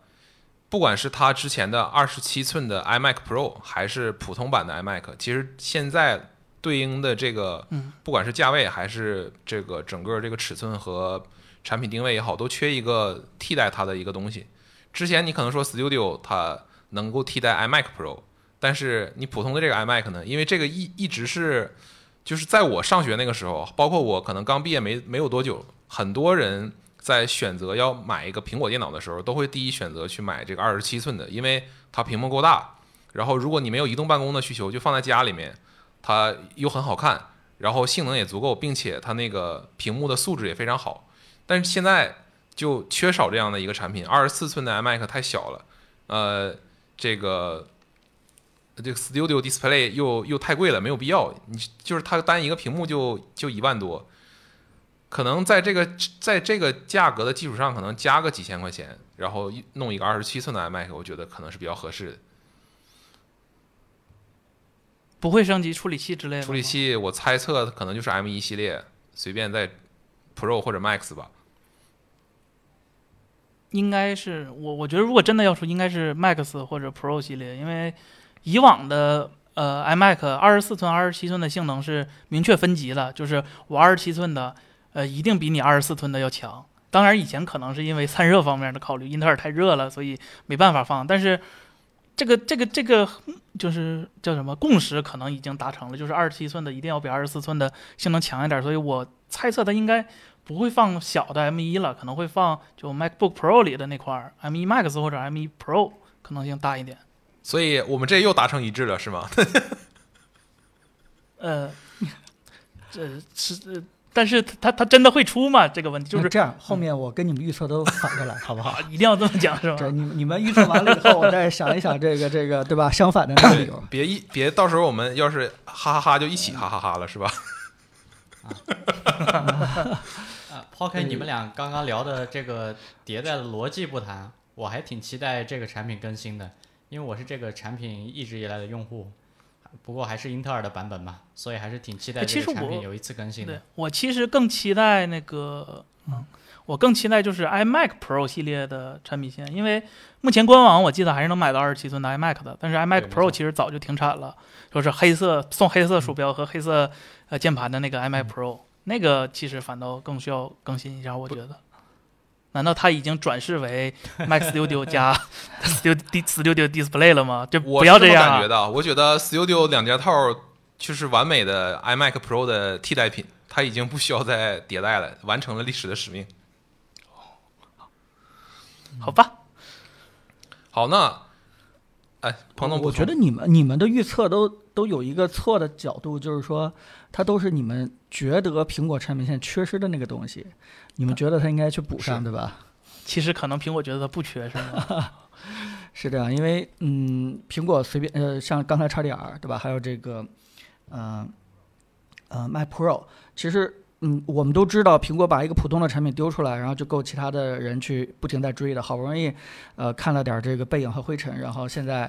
不管是它之前的二十七寸的 iMac Pro，还是普通版的 iMac，其实现在对应的这个嗯，不管是价位还是这个整个这个尺寸和产品定位也好，都缺一个替代它的一个东西。之前你可能说 Studio 它能够替代 iMac Pro，但是你普通的这个 iMac 呢，因为这个一一直是，就是在我上学那个时候，包括我可能刚毕业没没有多久，很多人在选择要买一个苹果电脑的时候，都会第一选择去买这个二十七寸的，因为它屏幕够大。然后如果你没有移动办公的需求，就放在家里面，它又很好看，然后性能也足够，并且它那个屏幕的素质也非常好。但是现在就缺少这样的一个产品，二十四寸的 iMac 太小了，呃，这个这个 Studio Display 又又太贵了，没有必要。你就是它单一个屏幕就就一万多，可能在这个在这个价格的基础上，可能加个几千块钱，然后弄一个二十七寸的 iMac，我觉得可能是比较合适的。不会升级处理器之类的。处理器我猜测可能就是 M 一系列，随便在 Pro 或者 Max 吧。应该是我我觉得如果真的要说，应该是 Max 或者 Pro 系列，因为以往的呃 iMac 二十四寸、二十七寸的性能是明确分级了，就是我二十七寸的呃一定比你二十四寸的要强。当然以前可能是因为散热方面的考虑，英特尔太热了，所以没办法放。但是这个这个这个就是叫什么共识可能已经达成了，就是二十七寸的一定要比二十四寸的性能强一点，所以我猜测它应该不会放小的 M 1了，可能会放就 MacBook Pro 里的那块儿 M 1 Max 或者 M 1 Pro 可能性大一点。所以我们这又达成一致了，是吗？呃，这是呃，但是它它真的会出吗？这个问题就是这样，后面我跟你们预测都反过来，好不好啊？，一定要这么讲是这吧？你你们预测完了以后，我再想一想这个这个对吧？相反的那个理由。别一别到时候我们要是哈哈哈就一起哈哈哈了，是吧？啊，抛开你们俩刚刚聊的这个迭代的逻辑不谈，我还挺期待这个产品更新的，因为我是这个产品一直以来的用户。不过还是英特尔的版本嘛，所以还是挺期待哎其实这个产品我有一次更新对的。我其实更期待那个，嗯，我更期待就是 iMac Pro 系列的产品线，因为目前官网我记得还是能买到二十七寸的 iMac 的，但是 iMac Pro 其实早就停产了，就是黑色送黑色鼠标和黑色呃键盘的那个 iMac Pro，、那个其实反倒更需要更新一下，我觉得。难道他已经转世为 Mac Studio 加 Studio Studio Display 了吗？这我不要这样啊是这么感觉！到。我觉得 Studio 两件套就是完美的 iMac Pro 的替代品，它已经不需要再迭代了，完成了历史的使命。好吧，好，那哎，彭总，我觉得你们你们的预测都都有一个错的角度，就是说它都是你们觉得苹果产品线缺失的那个东西，你们觉得它应该去补上，对吧？其实可能苹果觉得它不缺，是吗？是这样，因为嗯，苹果随便呃，像刚才叉点儿对吧？还有这个，嗯呃，Mac Pro，其实嗯，我们都知道，苹果把一个普通的产品丢出来，然后就够其他的人去不停在追的。好不容易呃看了点这个背影和灰尘，然后现在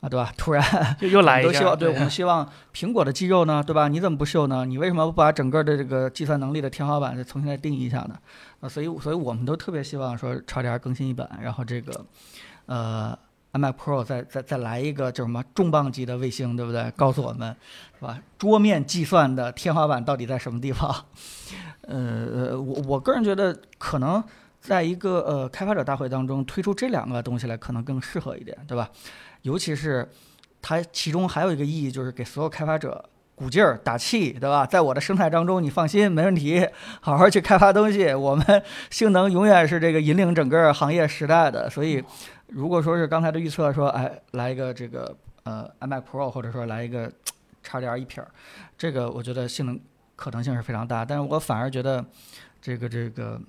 啊对吧？突然又又 来一个，都希望对我们希望苹果的肌肉呢，对吧？你怎么不秀呢？你为什么不把整个的这个计算能力的天花板再重新再定义一下呢？啊，所以所以我们都特别希望说叉 D R 更新一版，然后这个。呃，iMac Pro 再再再来一个叫什么重磅级的卫星，对不对？告诉我们，是吧？桌面计算的天花板到底在什么地方？呃，我我个人觉得，可能在一个呃开发者大会当中推出这两个东西来，可能更适合一点，对吧？尤其是它其中还有一个意义，就是给所有开发者鼓劲儿打气，对吧？在我的生态当中，你放心，没问题，好好去开发东西，我们性能永远是这个引领整个行业时代的，所以。如果说是刚才的预测说，哎，来一个这个呃 iMac Pro，或者说来一个叉点一撇儿，这个我觉得性能可能性是非常大。但是我反而觉得这个这个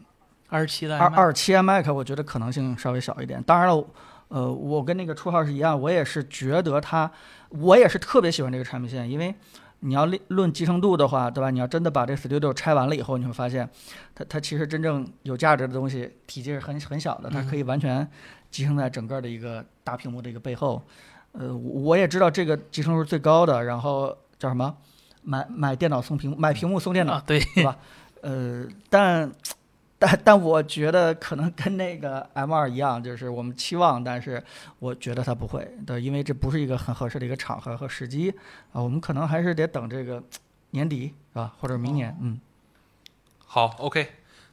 二十七的二二七 iMac，我觉得可能性稍微小一点。当然了，呃，我跟那个初号是一样，我也是觉得它，我也是特别喜欢这个产品线，因为你要论论集成度的话，对吧？你要真的把这 Studio 拆完了以后，你会发现它它其实真正有价值的东西体积是很很小的，它可以完全。集成在整个的一个大屏幕的一个背后，呃，我也知道这个集成度是最高的，然后叫什么？买买电脑送屏，买屏幕送电脑，对，是吧？呃，但但但我觉得可能跟那个 M 二一样，就是我们期望，但是我觉得它不会，对，因为这不是一个很合适的一个场合和时机啊，我们可能还是得等这个年底是吧，或者明年，嗯。好，OK。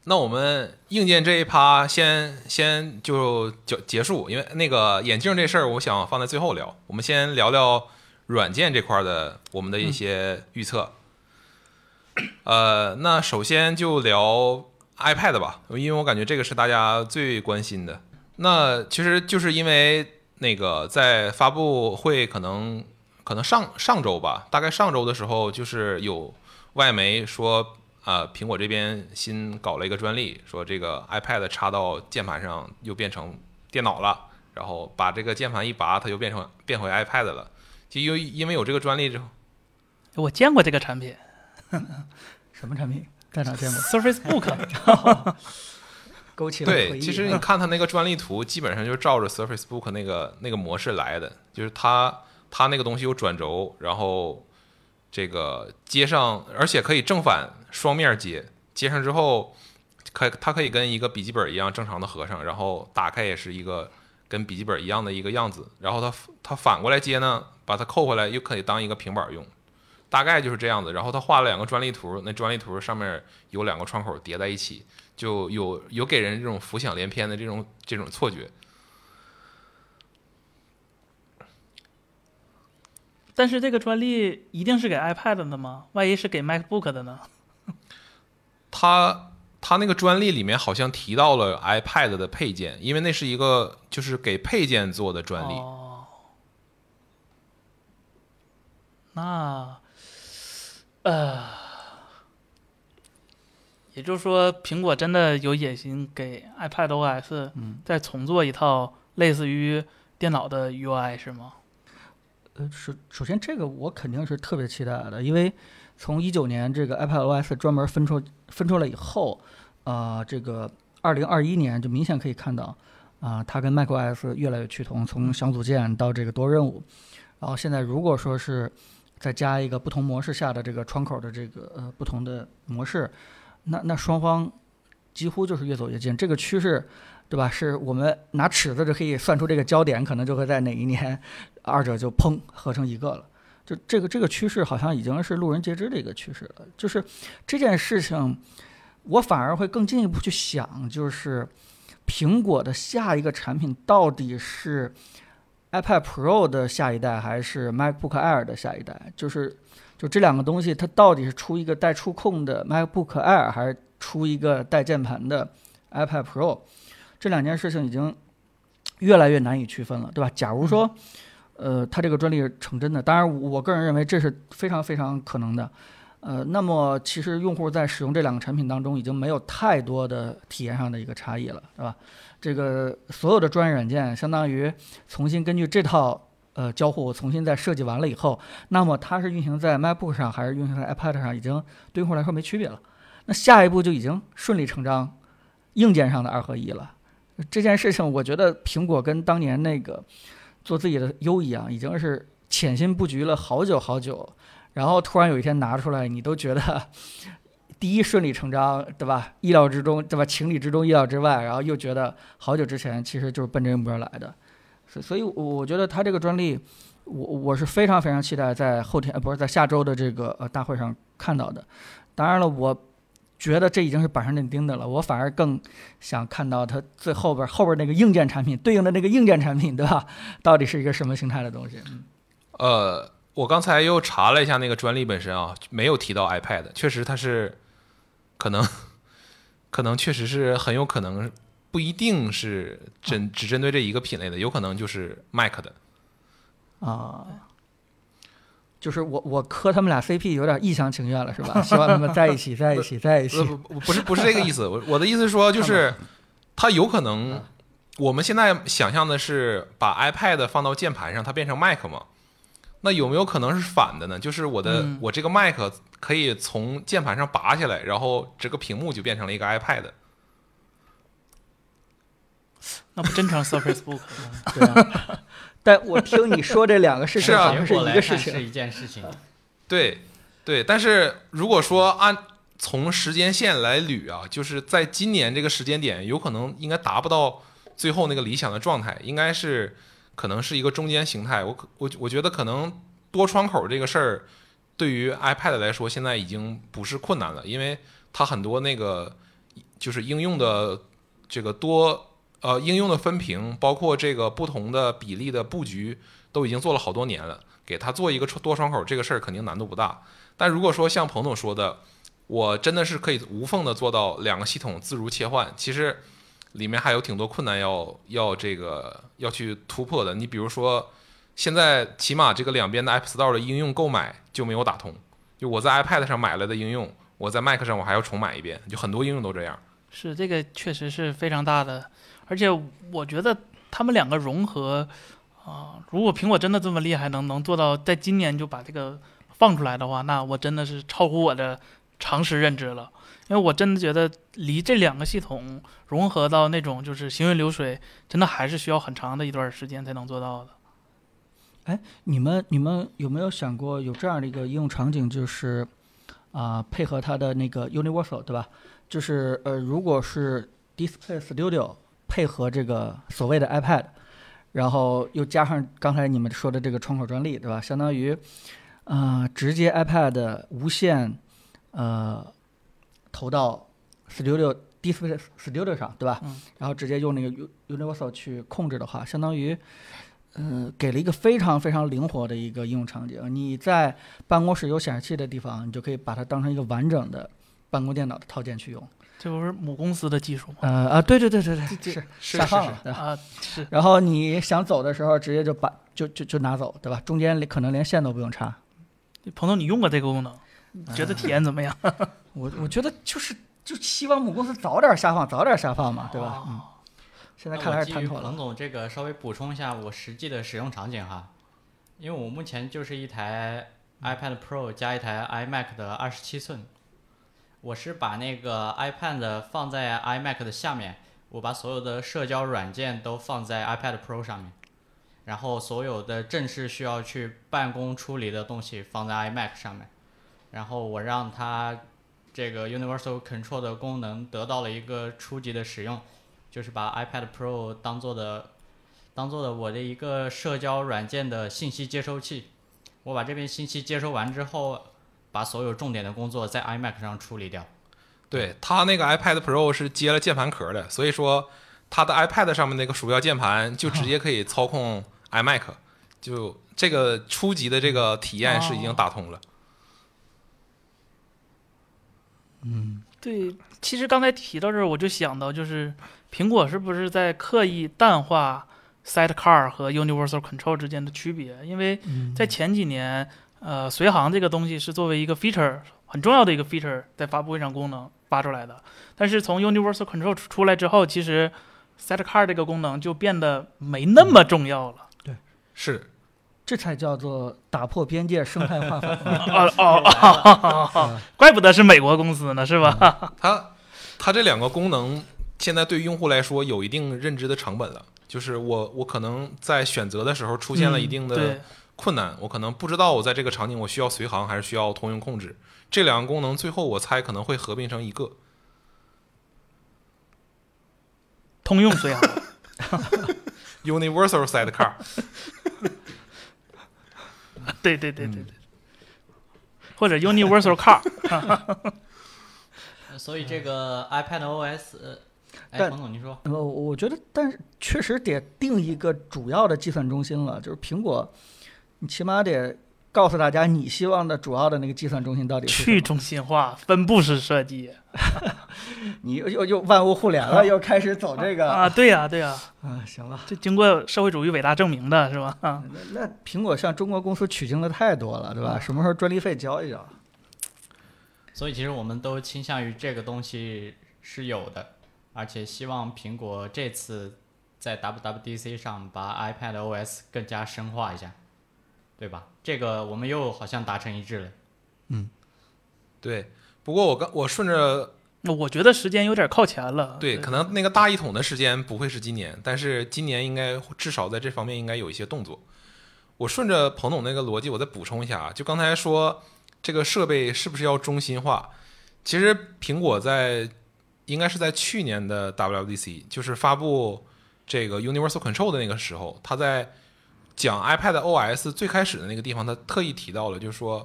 那我们硬件这一趴先先就就结束，因为那个眼镜这事儿，我想放在最后聊。我们先聊聊软件这块的我们的一些预测。呃，那首先就聊 iPad 吧，因为我感觉这个是大家最关心的。那其实就是因为那个在发布会可能可能上上周吧，大概上周的时候，就是有外媒说。啊，苹果这边新搞了一个专利，说这个 iPad 插到键盘上又变成电脑了，然后把这个键盘一拔，它就变成变回 iPad 了。就因为因为有这个专利之后，我见过这个产品，什么产品？在哪见过？Surface Book，勾起了对，其实你看它那个专利图，基本上就是照着 Surface Book 那个那个模式来的，就是它它那个东西有转轴，然后。这个接上，而且可以正反双面接。接上之后，可它可以跟一个笔记本一样正常的合上，然后打开也是一个跟笔记本一样的一个样子。然后它它反过来接呢，把它扣回来又可以当一个平板用，大概就是这样子。然后他画了两个专利图，那专利图上面有两个窗口叠在一起，就有有给人这种浮想联翩的这种这种错觉。但是这个专利一定是给 iPad 的吗？万一是给 MacBook 的呢？他他那个专利里面好像提到了 iPad 的配件，因为那是一个就是给配件做的专利。哦，那呃，也就是说，苹果真的有野心给 iPad OS 再重做一套类似于电脑的 UI 是吗？呃，首首先这个我肯定是特别期待的，因为从一九年这个 iPadOS 专门分出分出来以后，呃，这个二零二一年就明显可以看到，啊，它跟 macOS 越来越趋同，从小组件到这个多任务，然后现在如果说是再加一个不同模式下的这个窗口的这个呃不同的模式，那那双方几乎就是越走越近，这个趋势。对吧？是我们拿尺子就可以算出这个焦点，可能就会在哪一年，二者就砰合成一个了。就这个这个趋势好像已经是路人皆知的一个趋势了。就是这件事情，我反而会更进一步去想，就是苹果的下一个产品到底是 iPad Pro 的下一代，还是 MacBook Air 的下一代？就是就这两个东西，它到底是出一个带触控的 MacBook Air，还是出一个带键盘的 iPad Pro？这两件事情已经越来越难以区分了，对吧？假如说，呃，它这个专利成真的。当然，我个人认为这是非常非常可能的。呃，那么其实用户在使用这两个产品当中，已经没有太多的体验上的一个差异了，是吧？这个所有的专业软件，相当于重新根据这套呃交互重新再设计完了以后，那么它是运行在 MacBook 上还是运行在 iPad 上，已经对用户来说没区别了。那下一步就已经顺理成章，硬件上的二合一了。这件事情，我觉得苹果跟当年那个做自己的优一样，已经是潜心布局了好久好久。然后突然有一天拿出来，你都觉得第一顺理成章，对吧？意料之中，对吧？情理之中，意料之外。然后又觉得好久之前其实就是奔这个目标来的。所所以，我觉得他这个专利，我我是非常非常期待在后天，不是在下周的这个呃大会上看到的。当然了，我觉得这已经是板上钉钉的了。我反而更想看到它最后边后边那个硬件产品对应的那个硬件产品，对吧？到底是一个什么形态的东西？嗯，呃。我刚才又查了一下那个专利本身啊，没有提到 iPad，确实它是可能 可能确实是很有可能不一定是针只针对这一个品类的，有可能就是 Mac 的啊。就是我我磕他们俩 CP 有点一厢情愿了，是吧？希望他们在一起，在一起，在一起。不不是不是这个意思，我我的意思是说，就是它有可能我们现在想象的是把 iPad 放到键盘上，它变成 Mac 嘛？那有没有可能是反的呢？就是我的我这个 Mac 可以从键盘上拔下来，然后这个屏幕就变成了一个 iPad。那不真成 Surface Book 吗？对啊。但我听你说这两个事情好像是一个事情，是一件事情。对对，但是如果说按从时间线来捋啊，就是在今年这个时间点，有可能应该达不到最后那个理想的状态，应该是。可能是一个中间形态，我我我觉得可能多窗口这个事儿，对于 iPad 来说现在已经不是困难了，因为它很多那个就是应用的这个多呃应用的分屏，包括这个不同的比例的布局，都已经做了好多年了。给它做一个多窗口这个事儿肯定难度不大，但如果说像彭总说的，我真的是可以无缝的做到两个系统自如切换，其实。里面还有挺多困难要要这个要去突破的。你比如说，现在起码这个两边的 App Store 的应用购买就没有打通。就我在 iPad 上买了的应用，我在 Mac 上我还要重买一遍。就很多应用都这样。是这个确实是非常大的，而且我觉得他们两个融合啊，如果苹果真的这么厉害，能能做到在今年就把这个放出来的话，那我真的是超乎我的常识认知了。因为我真的觉得离这两个系统融合到那种就是行云流水，真的还是需要很长的一段时间才能做到的。哎，你们你们有没有想过有这样的一个应用场景，就是啊，配合它的那个 Universal，对吧？就是呃，如果是 Display Studio 配合这个所谓的 iPad，然后又加上刚才你们说的这个窗口专利，对吧？相当于啊，直接 iPad 无线呃。投到 Studio Display Studio 上，对吧？嗯。然后直接用那个 Universal 去控制的话，相当于，嗯，给了一个非常非常灵活的一个应用场景。你在办公室有显示器的地方，你就可以把它当成一个完整的办公电脑的套件去用。这不是母公司的技术吗？呃啊，对对对对对，是是是啊是。然后你想走的时候，直接就把就就就拿走，对吧？中间可能连线都不用插。彭总，你用过这个功能？觉得体验怎么样？我我觉得就是就希望母公司早点下放，早点下放嘛，对吧？嗯。现在看来是谈妥了。彭总，这个稍微补充一下我实际的使用场景哈，因为我目前就是一台 iPad Pro 加一台 iMac 的二十七寸，我是把那个 iPad 放在 iMac 的下面，我把所有的社交软件都放在 iPad Pro 上面，然后所有的正式需要去办公处理的东西放在 iMac 上面。然后我让它这个 Universal Control 的功能得到了一个初级的使用，就是把 iPad Pro 当做的当做的我的一个社交软件的信息接收器。我把这边信息接收完之后，把所有重点的工作在 iMac 上处理掉。对它那个 iPad Pro 是接了键盘壳的，所以说它的 iPad 上面那个鼠标键盘就直接 可以操控 iMac，就这个初级的这个体验是已经打通了。嗯，对，其实刚才提到这儿，我就想到，就是苹果是不是在刻意淡化 Sidecar 和 Universal Control 之间的区别，因为嗯在前几年，呃，随行这个东西是作为一个 feature 很重要的一个 feature 在发布会上功能发出来的，但是从 Universal Control 出出来之后，其实 Sidecar 这个功能就变得没那么重要了。对是这才叫做打破边界生态化法。哦 哦哦哦，怪不得是美国公司呢，是吧？它它这两个功能现在对用户来说有一定认知的成本了。就是我我可能在选择的时候出现了一定的困难，我可能不知道我在这个场景我需要随行还是需要通用控制。这两个功能最后我猜可能会合并成一个。通用随行。Universal Sidecar，对对对对对，或者 Universal Car，呃 所以这个 iPad OS，呃，哎，但冯总您说，呃，我觉得，但是确实得定一个主要的计算中心了，就是苹果，你起码得告诉大家你希望的主要的那个计算中心到底是。去中心化、分布式设计 你又又又万物互联了，又开始走这个啊，对呀、对呀、啊，行了。这经过社会主义伟大证明的是吧？啊，那那苹果向中国公司取经的太多了，对吧？什么时候专利费交一交？所以其实我们都倾向于这个东西是有的，而且希望苹果这次在 WWDC 上把 iPad OS 更加深化一下，对吧？这个我们又好像达成一致了。嗯对。不过我刚我顺着我觉得时间有点靠前了。对，可能那个大一统的时间不会是今年，但是今年应该至少在这方面应该有一些动作。我顺着彭总那个逻辑，我再补充一下啊，就刚才说这个设备是不是要中心化？其实苹果在应该是在去年的 WWDC，就是发布这个 Universal Control 的那个时候，它在讲 iPad OS 最开始的那个地方，他特意提到了，就是说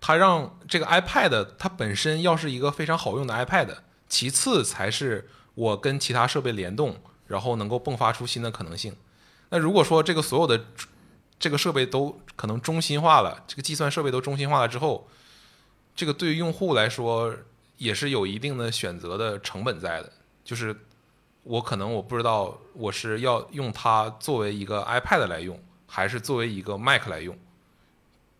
他让这个 iPad 它本身要是一个非常好用的 iPad，其次才是我跟其他设备联动，然后能够迸发出新的可能性。那如果说这个所有的这个设备都可能中心化了，这个计算设备都中心化了之后，这个对于用户来说也是有一定的选择的成本在的。就是我可能我不知道我是要用它作为一个 iPad 来用，还是作为一个 Mac 来用。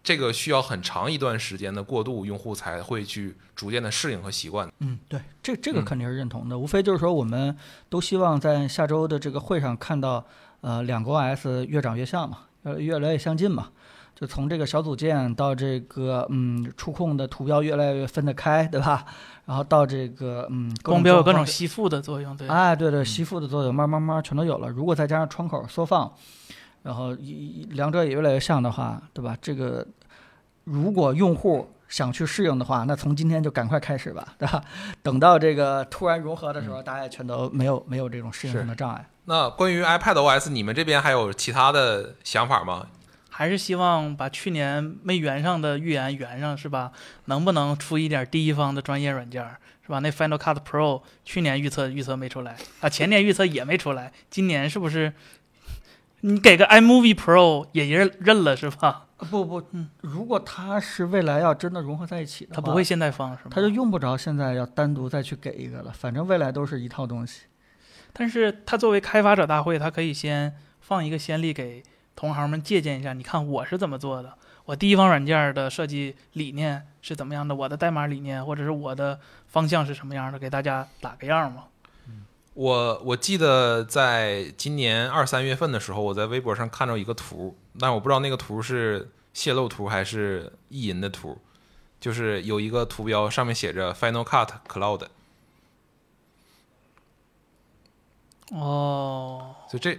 这个需要很长一段时间的过渡，用户才会去逐渐的适应和习惯。嗯，对，这这个嗯肯定是认同的。无非就是说，我们都希望在下周的这个会上看到，呃，两个 OS 越长越像嘛，呃，越来越相近嘛。就从这个小组件到这个嗯触控的图标越来越分得开，对吧？然后到这个嗯光标有各种吸附的作用，对。哎，对对，吸附的作用慢慢慢慢全都有了。如果再加上窗口缩放，然后一一两者也越来越像的话，对吧？这个如果用户想去适应的话，那从今天就赶快开始吧，对吧？等到这个突然融合的时候，大家也全都没有没有这种适应性的障碍。那关于 iPad OS，你们这边还有其他的想法吗？还是希望把去年没圆上的预言圆上，是吧？能不能出一点第一方的专业软件儿，是吧？那 Final Cut Pro 去年预测预测没出来啊，前年预测也没出来，今年是不是？你给个 iMovie Pro 也认认了是吧？啊不不，嗯如果它是未来要真的融合在一起的话，它不会现在放是吗？它就用不着现在要单独再去给一个了，反正未来都是一套东西。但是它作为开发者大会，它可以先放一个先例给同行们借鉴一下。你看我是怎么做的，我第一方软件的设计理念是怎么样的，我的代码理念或者是我的方向是什么样的，给大家打个样嘛。我我记得在今年二三月份的时候，我在微博上看到一个图，但我不知道那个图是泄露图还是意淫的图，就是有一个图标上面写着 Final Cut Cloud，哦，就这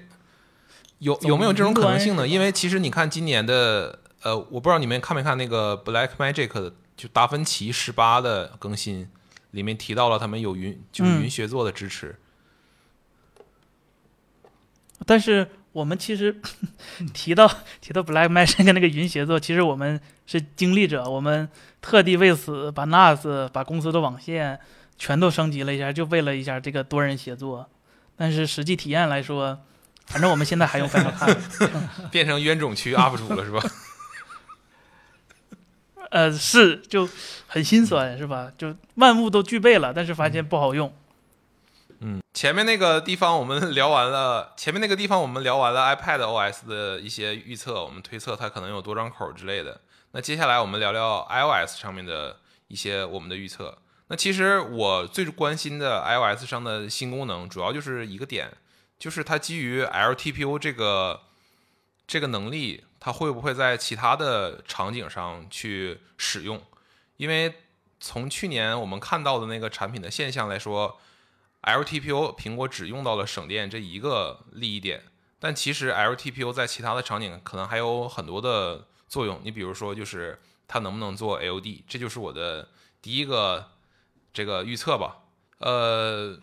有有没有这种可能性呢？因为其实你看今年的呃，我不知道你们看没看那个 Black Magic 的就达芬奇十八的更新，里面提到了他们有云就是嗯云协作的支持。但是我们其实 提到提到 Black Magic 那个云协作，其实我们是经历者，我们特地为此把 NAS 把公司的网线全都升级了一下，就为了一下这个多人协作。但是实际体验来说，反正我们现在还用 Final Cut，变成冤种区 UP 主了是吧？呃，是就很心酸是吧？就万物都具备了，但是发现不好用。前面那个地方我们聊完了，前面那个地方我们聊完了 iPad OS 的一些预测，我们推测它可能有多张口之类的。那接下来我们聊聊 iOS 上面的一些我们的预测。那其实我最关心的 iOS 上的新功能，主要就是一个点，就是它基于 LTPO 这个这个能力，它会不会在其他的场景上去使用？因为从去年我们看到的那个产品的现象来说。LTPO 苹果只用到了省电这一个利益点，但其实 LTPO 在其他的场景可能还有很多的作用。你比如说，就是它能不能做 LD，这就是我的第一个这个预测吧。呃，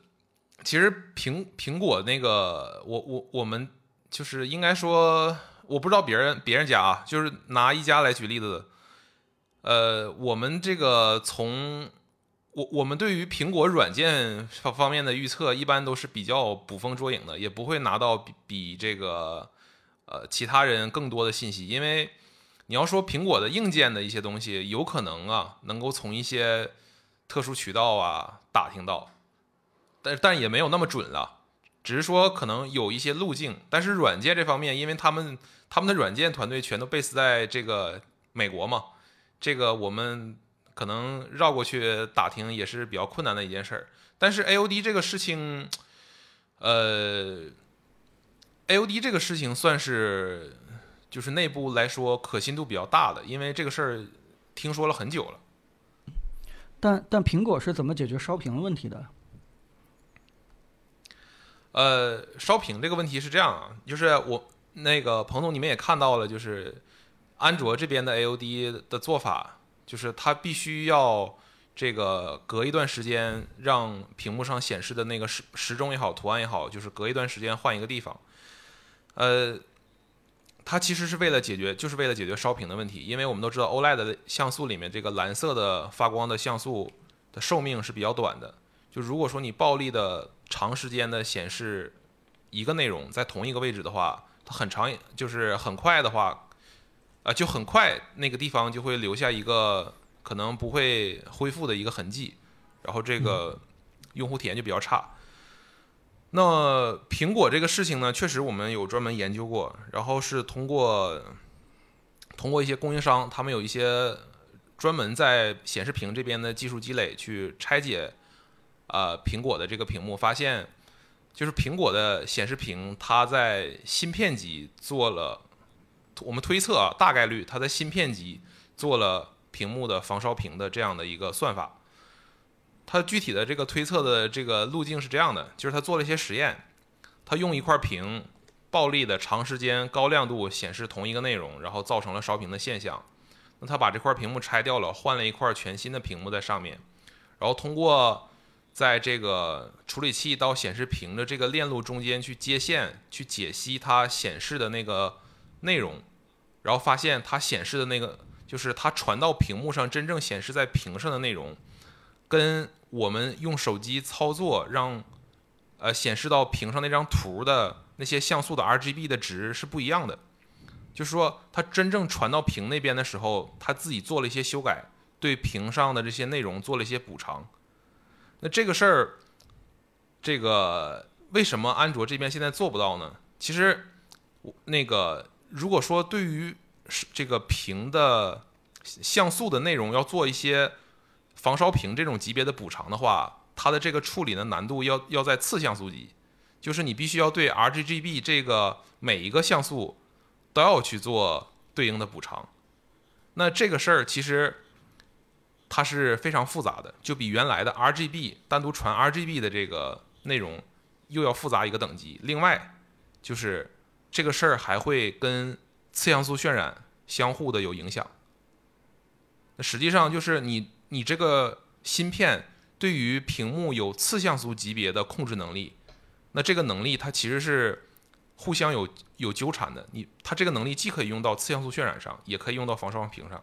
其实苹苹果那个，我我我们就是应该说，我不知道别人别人家啊，就是拿一家来举例子，呃，我们这个从。我我们对于苹果软件方方面的预测，一般都是比较捕风捉影的，也不会拿到比比这个呃其他人更多的信息。因为你要说苹果的硬件的一些东西，有可能啊能够从一些特殊渠道啊打听到，但但也没有那么准了，只是说可能有一些路径。但是软件这方面，因为他们他们的软件团队全都 base 在这个美国嘛，这个我们。可能绕过去打听也是比较困难的一件事儿，但是 AOD 这个事情，呃，AOD 这个事情算是就是内部来说可信度比较大的，因为这个事儿听说了很久了。但但苹果是怎么解决烧屏问题的？呃，烧屏这个问题是这样啊，就是我那个彭总你们也看到了，就是安卓这边的 AOD 的做法。就是它必须要这个隔一段时间让屏幕上显示的那个时时钟也好，图案也好，就是隔一段时间换一个地方。呃，它其实是为了解决，就是为了解决烧屏的问题。因为我们都知道，OLED 的像素里面这个蓝色的发光的像素的寿命是比较短的。就如果说你暴力的长时间的显示一个内容在同一个位置的话，它很长，就是很快的话。啊，就很快那个地方就会留下一个可能不会恢复的一个痕迹，然后这个用户体验就比较差。那苹果这个事情呢，确实我们有专门研究过，然后是通过通过一些供应商，他们有一些专门在显示屏这边的技术积累去拆解啊苹果的这个屏幕，发现就是苹果的显示屏它在芯片级做了。我们推测啊，大概率它在芯片级做了屏幕的防烧屏的这样的一个算法。它具体的这个推测的这个路径是这样的，就是他做了一些实验，他用一块屏暴力的长时间高亮度显示同一个内容，然后造成了烧屏的现象。那他把这块屏幕拆掉了，换了一块全新的屏幕在上面，然后通过在这个处理器到显示屏的这个链路中间去接线，去解析它显示的那个。内容，然后发现它显示的那个，就是它传到屏幕上真正显示在屏上的内容，跟我们用手机操作让，呃显示到屏上那张图的那些像素的 RGB 的值是不一样的。就是说，它真正传到屏那边的时候，它自己做了一些修改，对屏上的这些内容做了一些补偿。那这个事儿，这个为什么安卓这边现在做不到呢？其实，那个。如果说对于这个屏的像素的内容要做一些防烧屏这种级别的补偿的话，它的这个处理的难度要要在次像素级，就是你必须要对 RGB 这个每一个像素都要去做对应的补偿。那这个事儿其实它是非常复杂的，就比原来的 RGB 单独传 RGB 的这个内容又要复杂一个等级。另外就是。这个事儿还会跟次像素渲染相互的有影响。那实际上就是你你这个芯片对于屏幕有次像素级别的控制能力，那这个能力它其实是互相有有纠缠的。你它这个能力既可以用到次像素渲染上，也可以用到防烧屏上。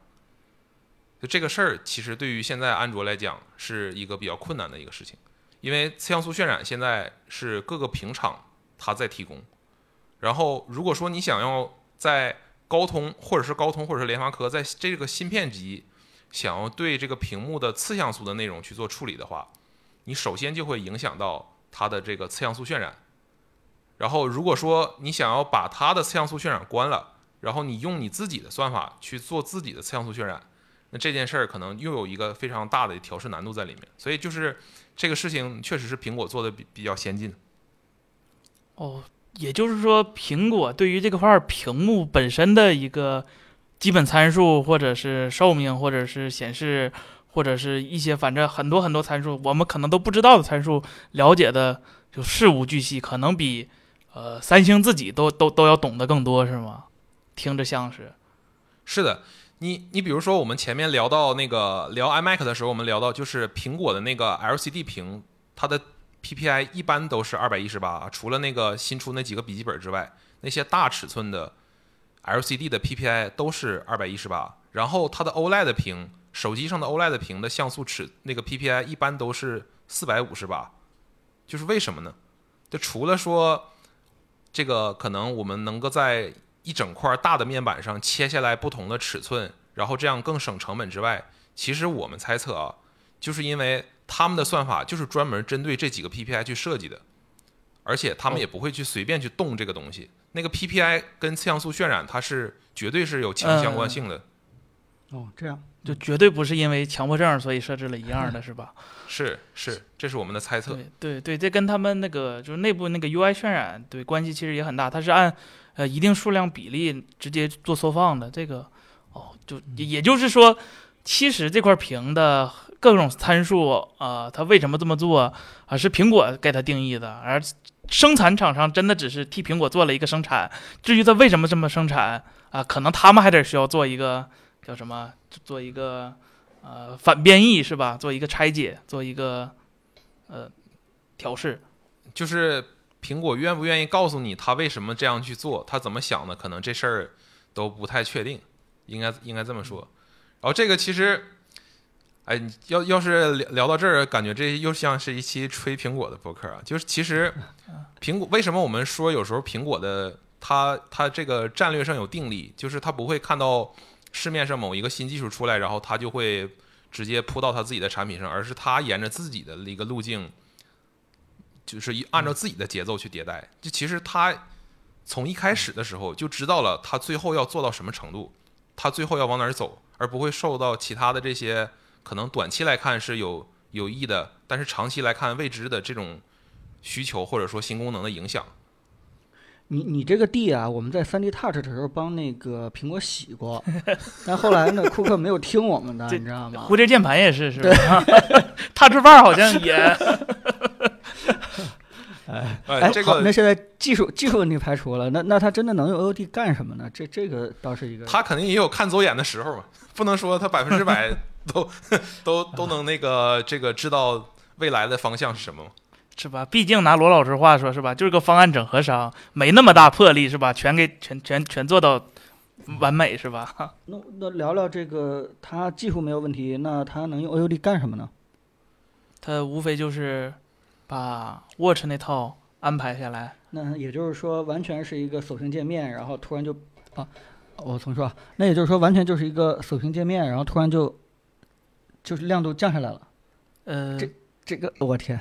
就这个事儿，其实对于现在安卓来讲是一个比较困难的一个事情，因为次像素渲染现在是各个屏厂它在提供。然后，如果说你想要在高通或者是高通或者是联发科在这个芯片级想要对这个屏幕的次像素的内容去做处理的话，你首先就会影响到它的这个次像素渲染。然后如果说你想要把它的次像素渲染关了，然后你用你自己的算法去做自己的次像素渲染，那这件事儿可能又有一个非常大的调试难度在里面。所以就是这个事情确实是苹果做的比比较先进。哦，也就是说，苹果对于这块屏幕本身的一个基本参数，或者是寿命，或者是显示，或者是一些反正很多很多参数，我们可能都不知道的参数，了解的就事无巨细，可能比呃三星自己都都都要懂得更多，是吗？听着像是。是的，你你比如说我们前面聊到那个聊 iMac 的时候，我们聊到就是苹果的那个 LCD 屏，它的 PPI 一般都是二百一十八，除了那个新出那几个笔记本之外，那些大尺寸的 LCD 的 PPI 都是二百一十八。然后它的 OLED 屏，手机上的 OLED 屏的像素尺那个 PPI 一般都是四百五十八。就是为什么呢？就除了说这个可能我们能够在一整块大的面板上切下来不同的尺寸，然后这样更省成本之外，其实我们猜测啊，就是因为他们的算法就是专门针对这几个 PPI 去设计的，而且他们也不会去随便去动这个东西。那个 PPI 跟次像素渲染，它是绝对是有强相关性的。哦，这样就绝对不是因为强迫症所以设置了一样的，是吧？是是，这是我们的猜测。对对对，这跟他们那个就是内部那个 UI 渲染对关系其实也很大，它是按呃一定数量比例直接做缩放的。这个哦，就也也就是说，其实这块屏的各种参数啊，它为什么这么做啊？是苹果给它定义的，而生产厂商真的只是替苹果做了一个生产。至于它为什么这么生产啊，可能他们还得需要做一个叫什么，做一个。呃，反编译是吧？做一个拆解，做一个呃调试，就是苹果愿不愿意告诉你他为什么这样去做，他怎么想的，可能这事儿都不太确定，应该应该这么说。然后这个其实，哎，要要是聊聊到这儿，感觉这又像是一期吹苹果的博客啊。就是其实 苹果为什么我们说有时候苹果的它它这个战略上有定力，就是它不会看到。市面上某一个新技术出来，然后它就会直接扑到它自己的产品上，而是它沿着自己的一个路径，就是一按照自己的节奏去迭代。就其实他从一开始的时候就知道了他最后要做到什么程度，他最后要往哪儿走，而不会受到其他的这些可能短期来看是有有益的，但是长期来看未知的这种需求或者说新功能的影响。你你这个地啊，我们在三 D Touch 的时候帮那个苹果洗过，但后来呢，库克没有听我们的，你知道吗？蝴蝶键盘也是，是吧？Touch Bar 好像也。哎哎，这个那现在技术技术问题排除了，那那他真的能用 OOD 干什么呢？这这个倒是一个。他肯定也有看走眼的时候嘛，不能说他百分之百都 都都能那个这个知道未来的方向是什么。是吧？毕竟拿罗老师话说，是吧？就是个方案整合商，没那么大魄力，是吧？全给全全全做到完美，是吧？那那聊聊这个，他技术没有问题，那他能用 OUD 干什么呢？他无非就是把 Watch 那套安排下来。那也就是说，完全是一个锁屏界面，然后突然就啊，我重说，那也就是说，完全就是一个锁屏界面，然后突然就就是亮度降下来了。呃，这这个我天。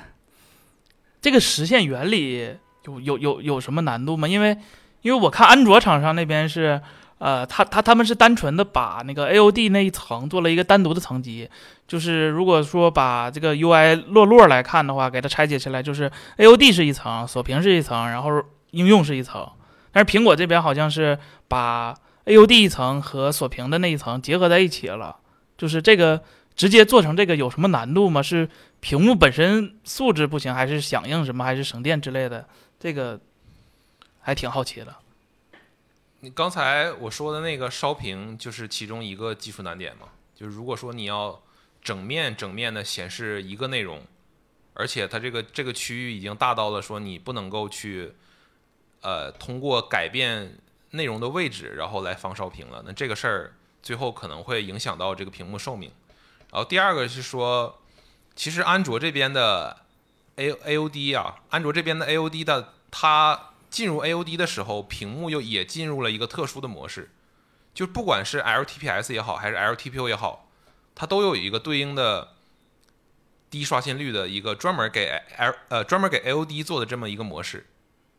这个实现原理有有有有什么难度吗？因为因为我看安卓厂商那边是，呃，他他他们是单纯的把那个 AOD 那一层做了一个单独的层级，就是如果说把这个 UI 落落来看的话，给它拆解起来，就是 AOD 是一层，锁屏是一层，然后应用是一层。但是苹果这边好像是把 AOD 一层和锁屏的那一层结合在一起了，就是这个直接做成这个有什么难度吗？是？屏幕本身素质不行，还是响应什么，还是省电之类的，这个还挺好奇的。你刚才我说的那个烧屏，就是其中一个技术难点嘛？就是如果说你要整面整面的显示一个内容，而且它这个这个区域已经大到了说你不能够去呃通过改变内容的位置，然后来防烧屏了，那这个事儿最后可能会影响到这个屏幕寿命。然后第二个是说。其实安卓这边的 A A O D 啊，安卓这边的 A O D 的，它进入 A O D 的时候，屏幕又也进入了一个特殊的模式，就不管是 L T P S 也好，还是 L T P O 也好，它都有一个对应的低刷新率的一个专门给 L 呃专门给 LD 做的这么一个模式。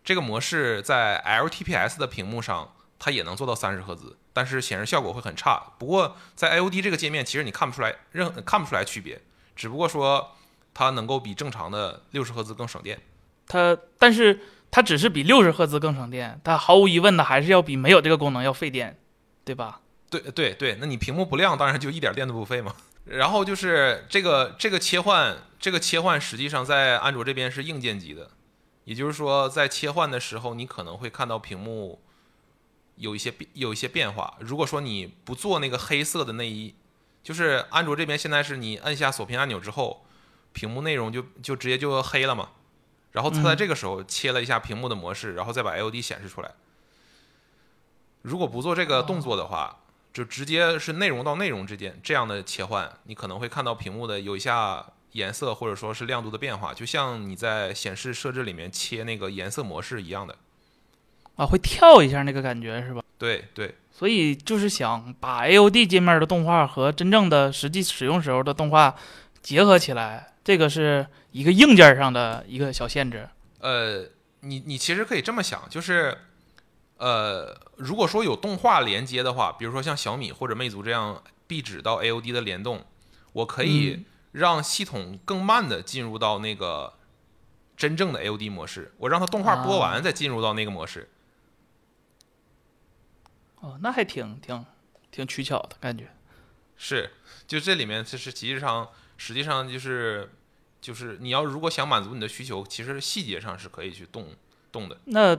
这个模式在 LTPS 的屏幕上，它也能做到三十赫兹，但是显示效果会很差。不过在 LD 这个界面，其实你看不出来任看不出来区别，只不过说它能够比正常的六十赫兹更省电。它但是它只是比六十赫兹更省电，它毫无疑问的还是要比没有这个功能要费电，对吧？对对对，那你屏幕不亮，当然就一点电都不费嘛。然后就是这个这个切换，这个切换实际上在安卓这边是硬件级的。也就是说，在切换的时候，你可能会看到屏幕有一些变，有一些变化。如果说你不做那个黑色的内衣，就是安卓这边现在是你按下锁屏按钮之后，屏幕内容就就直接就黑了嘛。然后它在这个时候切了一下屏幕的模式，然后再把 LD 显示出来。如果不做这个动作的话，就直接是内容到内容之间这样的切换，你可能会看到屏幕的有一下。颜色或者说是亮度的变化，就像你在显示设置里面切那个颜色模式一样的，啊，会跳一下那个感觉是吧？对对，所以就是想把 AOD 界面的动画和真正的实际使用时候的动画结合起来，这个是一个硬件上的一个小限制。呃，你你其实可以这么想，就是呃，如果说有动画连接的话，比如说像小米或者魅族这样壁纸到 AOD 的联动，我可以。让系统更慢的进入到那个真正的 AOD 模式，我让它动画播完再进入到那个模式。哦，那还挺挺挺取巧的感觉。是，就这里面其实实际上实际上就是就是你要如果想满足你的需求，其实细节上是可以去动动的。那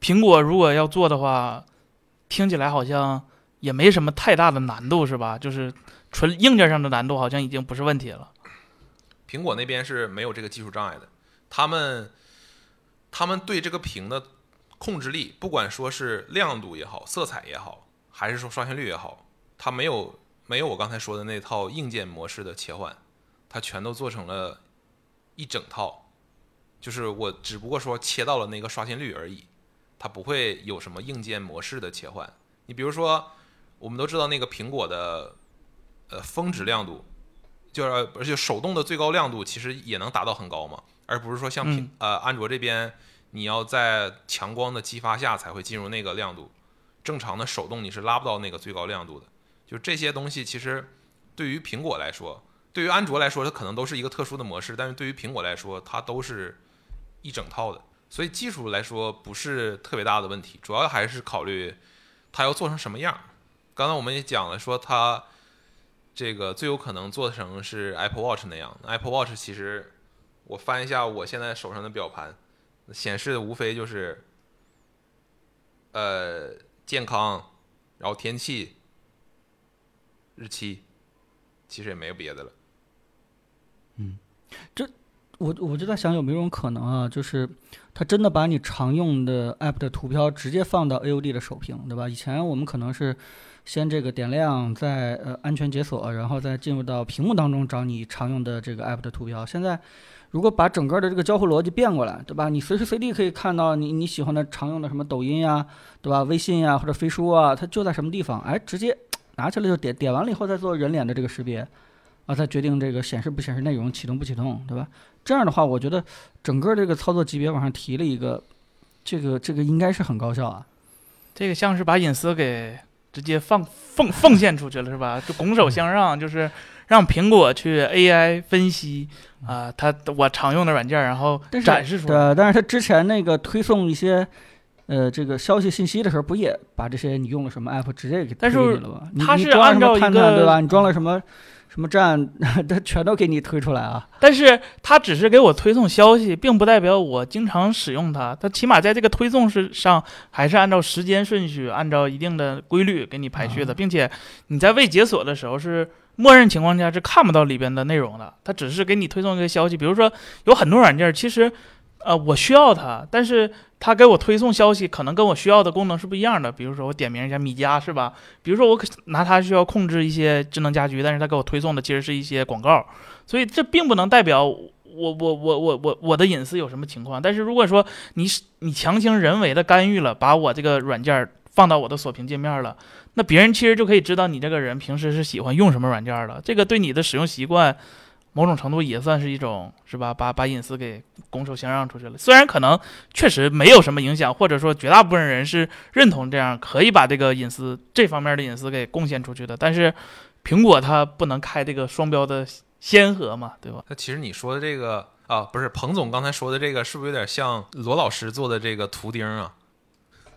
苹果如果要做的话，听起来好像也没什么太大的难度，是吧？就是。纯硬件上的难度好像已经不是问题了。苹果那边是没有这个技术障碍的，他们他们对这个屏的控制力，不管说是亮度也好，色彩也好，还是说刷新率也好，它没有没有我刚才说的那套硬件模式的切换，它全都做成了一整套，就是我只不过说切到了那个刷新率而已，它不会有什么硬件模式的切换。你比如说，我们都知道那个苹果的。呃，峰值亮度，就是而且手动的最高亮度其实也能达到很高嘛，而不是说像苹呃安卓这边，你要在强光的激发下才会进入那个亮度，正常的手动你是拉不到那个最高亮度的。就这些东西，其实对于苹果来说，对于安卓来说，它可能都是一个特殊的模式，但是对于苹果来说，它都是一整套的。所以技术来说不是特别大的问题，主要还是考虑它要做成什么样。刚才我们也讲了，说它。这个最有可能做成是 Apple Watch 那样。Apple Watch 其实，我翻一下我现在手上的表盘，显示的无非就是，呃，健康，然后天气，日期，其实也没有别的了。嗯，这我我就在想有没有种可能啊，就是它真的把你常用的 App 的图标直接放到 AOD 的首屏，对吧？以前我们可能是。先这个点亮，再呃安全解锁，然后再进入到屏幕当中找你常用的这个 app 的图标。现在如果把整个的这个交互逻辑变过来，对吧？你随时随地可以看到你你喜欢的常用的什么抖音呀，对吧？微信呀或者飞书啊，它就在什么地方，哎，直接拿起来就点，点完了以后再做人脸的这个识别，啊，再决定这个显示不显示内容，启动不启动，对吧？这样的话，我觉得整个这个操作级别往上提了一个，这个这个应该是很高效啊。这个像是把隐私给。直接放奉奉献出去了是吧？就拱手相让，就是让苹果去 AI 分析啊，它我常用的软件，然后展示出来。对，但是它之前那个推送一些呃这个消息信息的时候，不也把这些你用了什么 app 直接给推进去了吗？它是按照探探对吧？你装了什么？什么站，它全都给你推出来啊！但是它只是给我推送消息，并不代表我经常使用它。它起码在这个推送是上，还是按照时间顺序，按照一定的规律给你排序的，并且你在未解锁的时候是默认情况下是看不到里边的内容的。它只是给你推送一个消息，比如说有很多软件，其实。呃，我需要它，但是它给我推送消息，可能跟我需要的功能是不一样的。比如说，我点名一下米家，是吧？比如说，我拿它需要控制一些智能家居，但是它给我推送的其实是一些广告，所以这并不能代表我我我我我我的隐私有什么情况。但是如果说你你强行人为的干预了，把我这个软件放到我的锁屏界面了，那别人其实就可以知道你这个人平时是喜欢用什么软件了。这个对你的使用习惯。某种程度也算是一种是吧？把把隐私给拱手相让出去了。虽然可能确实没有什么影响，或者说绝大部分人是认同这样可以把这个隐私这方面的隐私给贡献出去的，但是苹果它不能开这个双标的先河嘛，对吧？那其实你说的这个啊，不是彭总刚才说的这个，是不是有点像罗老师做的这个图钉啊？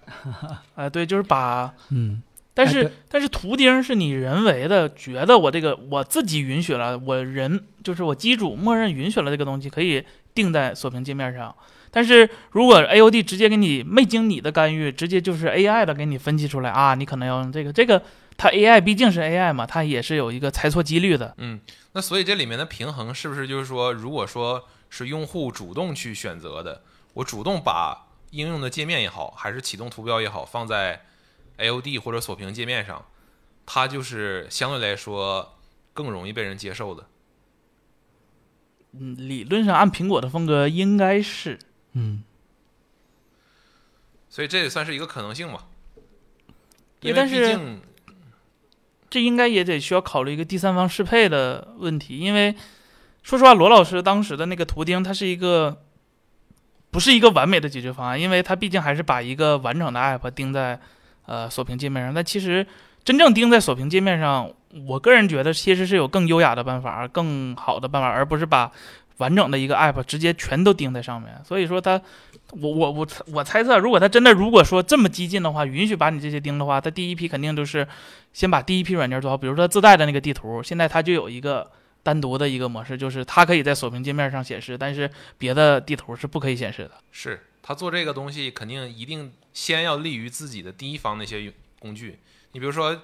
哎，对，就是把嗯。但是、哎但是图钉是你人为的，觉得我这个我自己允许了，我人就是我机主默认允许了这个东西可以定在锁屏界面上。但是如果 AOD 直接给你没经你的干预，直接就是 AI 的给你分析出来啊，你可能要用这个这个，它 AI 毕竟是 AI 嘛，它也是有一个猜错几率的。嗯，那所以这里面的平衡是不是就是说，如果说是用户主动去选择的，我主动把应用的界面也好，还是启动图标也好，放在 AOD 或者锁屏界面上，它就是相对来说更容易被人接受的。嗯，理论上按苹果的风格应该是，嗯，所以这也算是一个可能性吧。因为对但是毕竟这应该也得需要考虑一个第三方适配的问题，因为说实话，罗老师当时的那个图钉，它是一个不是一个完美的解决方案，因为它毕竟还是把一个完整的 app 钉在呃锁屏界面上。但其实真正钉在锁屏界面上，我个人觉得其实是有更优雅的办法、更好的办法，而不是把完整的一个 app 直接全都钉在上面。所以说它，我我我我猜测，如果它真的如果说这么激进的话，允许把你这些钉的话，它第一批肯定就是先把第一批软件做好，比如说自带的那个地图，现在它就有一个单独的一个模式，就是它可以在锁屏界面上显示，但是别的地图是不可以显示的。是他做这个东西，肯定一定先要利于自己的第一方那些工具。你比如说，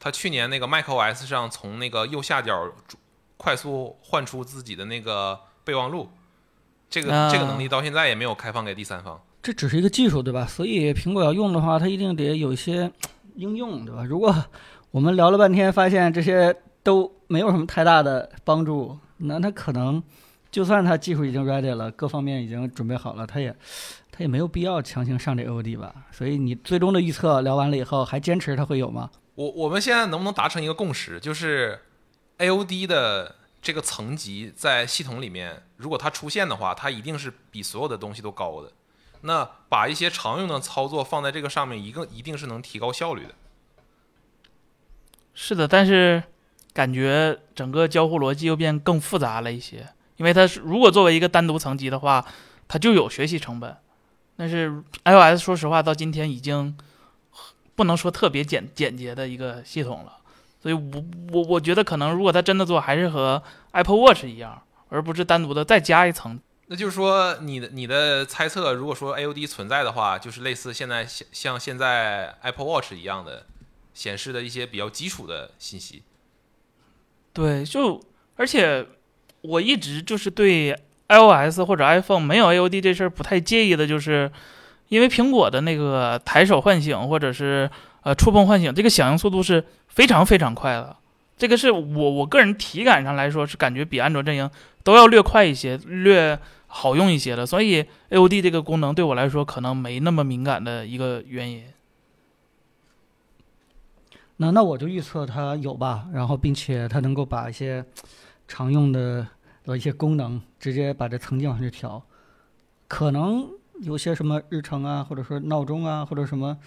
他去年那个 macOS 上从那个右下角快速换出自己的那个备忘录，这个、啊这个能力到现在也没有开放给第三方。这只是一个技术，对吧？所以苹果要用的话，它一定得有一些应用，对吧？如果我们聊了半天，发现这些都没有什么太大的帮助，那它可能就算它技术已经 ready 了，各方面已经准备好了，它也它也没有必要强行上这 OD 吧？所以你最终的预测聊完了以后，还坚持它会有吗？我我们现在能不能达成一个共识，就是 AOD 的这个层级在系统里面，如果它出现的话，它一定是比所有的东西都高的。那把一些常用的操作放在这个上面，一个一定是能提高效率的。是的，但是感觉整个交互逻辑又变更复杂了一些，因为它是如果作为一个单独层级的话，它就有学习成本。但是 iOS 说实话到今天已经不能说特别简简洁的一个系统了，所以我我我觉得可能如果它真的做，还是和 Apple Watch 一样，而不是单独的再加一层。那就是说，你的你的猜测，如果说 AOD 存在的话，就是类似现在像像现在 Apple Watch 一样的显示的一些比较基础的信息。对，就而且我一直就是对 iOS 或者 iPhone 没有 AOD 这事儿不太介意的，就是因为苹果的那个抬手唤醒或者是呃触碰唤醒，这个响应速度是非常非常快的。这个是我我个人体感上来说是感觉比安卓阵营都要略快一些，略好用一些的。所以 AOD 这个功能对我来说可能没那么敏感的一个原因。那那我就预测它有吧，然后并且它能够把一些常用的的一些功能直接把这层级往上去调，可能有些什么日程啊，或者说闹钟啊，或者什么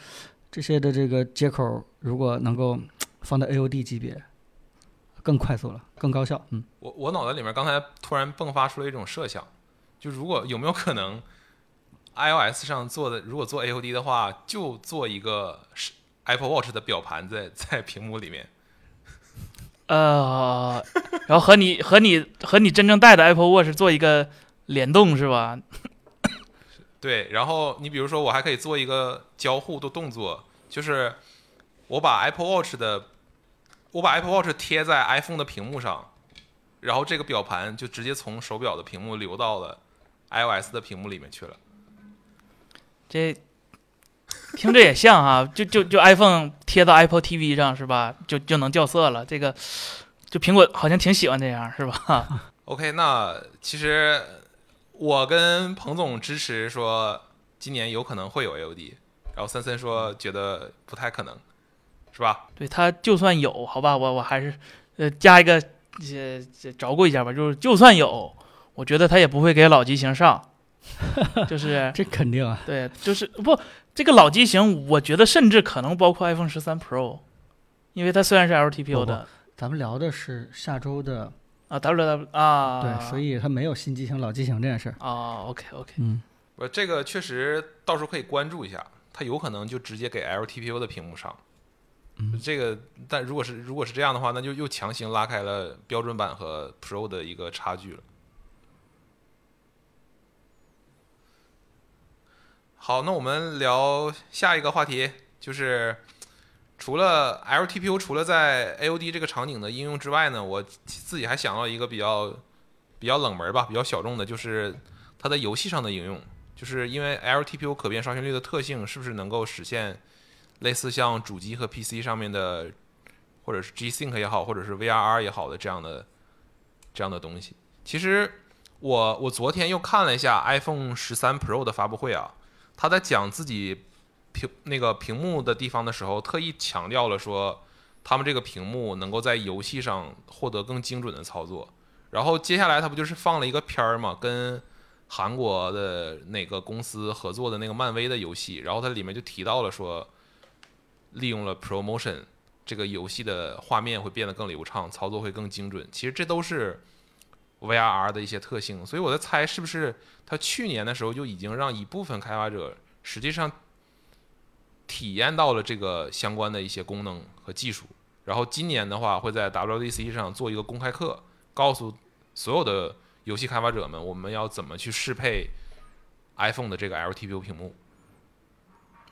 这些的这个接口，如果能够放在 AOD 级别，更快速了，更高效。嗯，我我脑袋里面刚才突然迸发出了一种设想，就如果有没有可能 iOS 上做的，如果做 AOD 的话，就做一个是 Apple Watch 的表盘在在屏幕里面。呃，然后和你 和你和你真正戴的 Apple Watch 做一个联动是吧？对，然后你比如说，我还可以做一个交互的动作，就是我把 Apple Watch 的，我把 Apple Watch 贴在 iPhone 的屏幕上，然后这个表盘就直接从手表的屏幕流到了 iOS 的屏幕里面去了。这 听着也像啊，就就就 iPhone 贴到 Apple TV 上是吧？就就能校色了。这个就苹果好像挺喜欢这样是吧？OK，那其实我跟彭总支持说今年有可能会有 AOD，然后森森说觉得不太可能，是吧？对他就算有好吧，我我还是呃加一个这这着过一下吧，就是就算有，我觉得他也不会给老机型上，就是这肯定啊，对，就是不这个老机型，我觉得甚至可能包括 iPhone 十三 Pro，因为它虽然是 LTPO 的咱们聊的是下周的，啊，WW 啊，对，所以它没有新机型、老机型这件事儿。啊，OK OK，嗯，我这个确实到时候可以关注一下，它有可能就直接给 LTPO 的屏幕上。嗯这个，但如果是如果是这样的话，那就又强行拉开了标准版和 Pro 的一个差距了。好，那我们聊下一个话题，就是除了 LTPO 除了在 AOD 这个场景的应用之外呢，我自己还想到一个比较比较冷门吧，比较小众的，就是它在游戏上的应用。就是因为 LTPO 可变刷新率的特性，是不是能够实现类似像主机和 PC 上面的，或者是 G Sync 也好，或者是 VRR 也好的这样的这样的东西？其实我我昨天又看了一下 iPhone 十三 Pro 的发布会啊，他在讲自己屏那个屏幕的地方的时候，特意强调了说，他们这个屏幕能够在游戏上获得更精准的操作。然后接下来他不就是放了一个片儿嘛，跟韩国的哪个公司合作的那个漫威的游戏，然后它里面就提到了说，利用了 Promotion 这个游戏的画面会变得更流畅，操作会更精准。其实这都是 VRR 的一些特性，所以我在猜是不是他去年的时候就已经让一部分开发者实际上体验到了这个相关的一些功能和技术，然后今年的话会在 WDC 上做一个公开课，告诉所有的游戏开发者们，我们要怎么去适配 iPhone 的这个 LTPO 屏幕。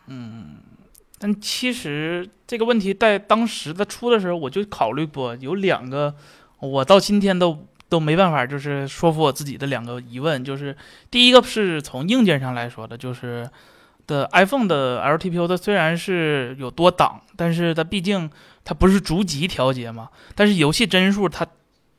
嗯但其实这个问题在当时的出的时候，我就考虑过，有两个，我到今天都都没办法，就是说服我自己的两个疑问，就是第一个是从硬件上来说的，就是的 iPhone 的 LTPO 它虽然是有多档，但是它毕竟它不是逐级调节嘛，但是游戏帧数它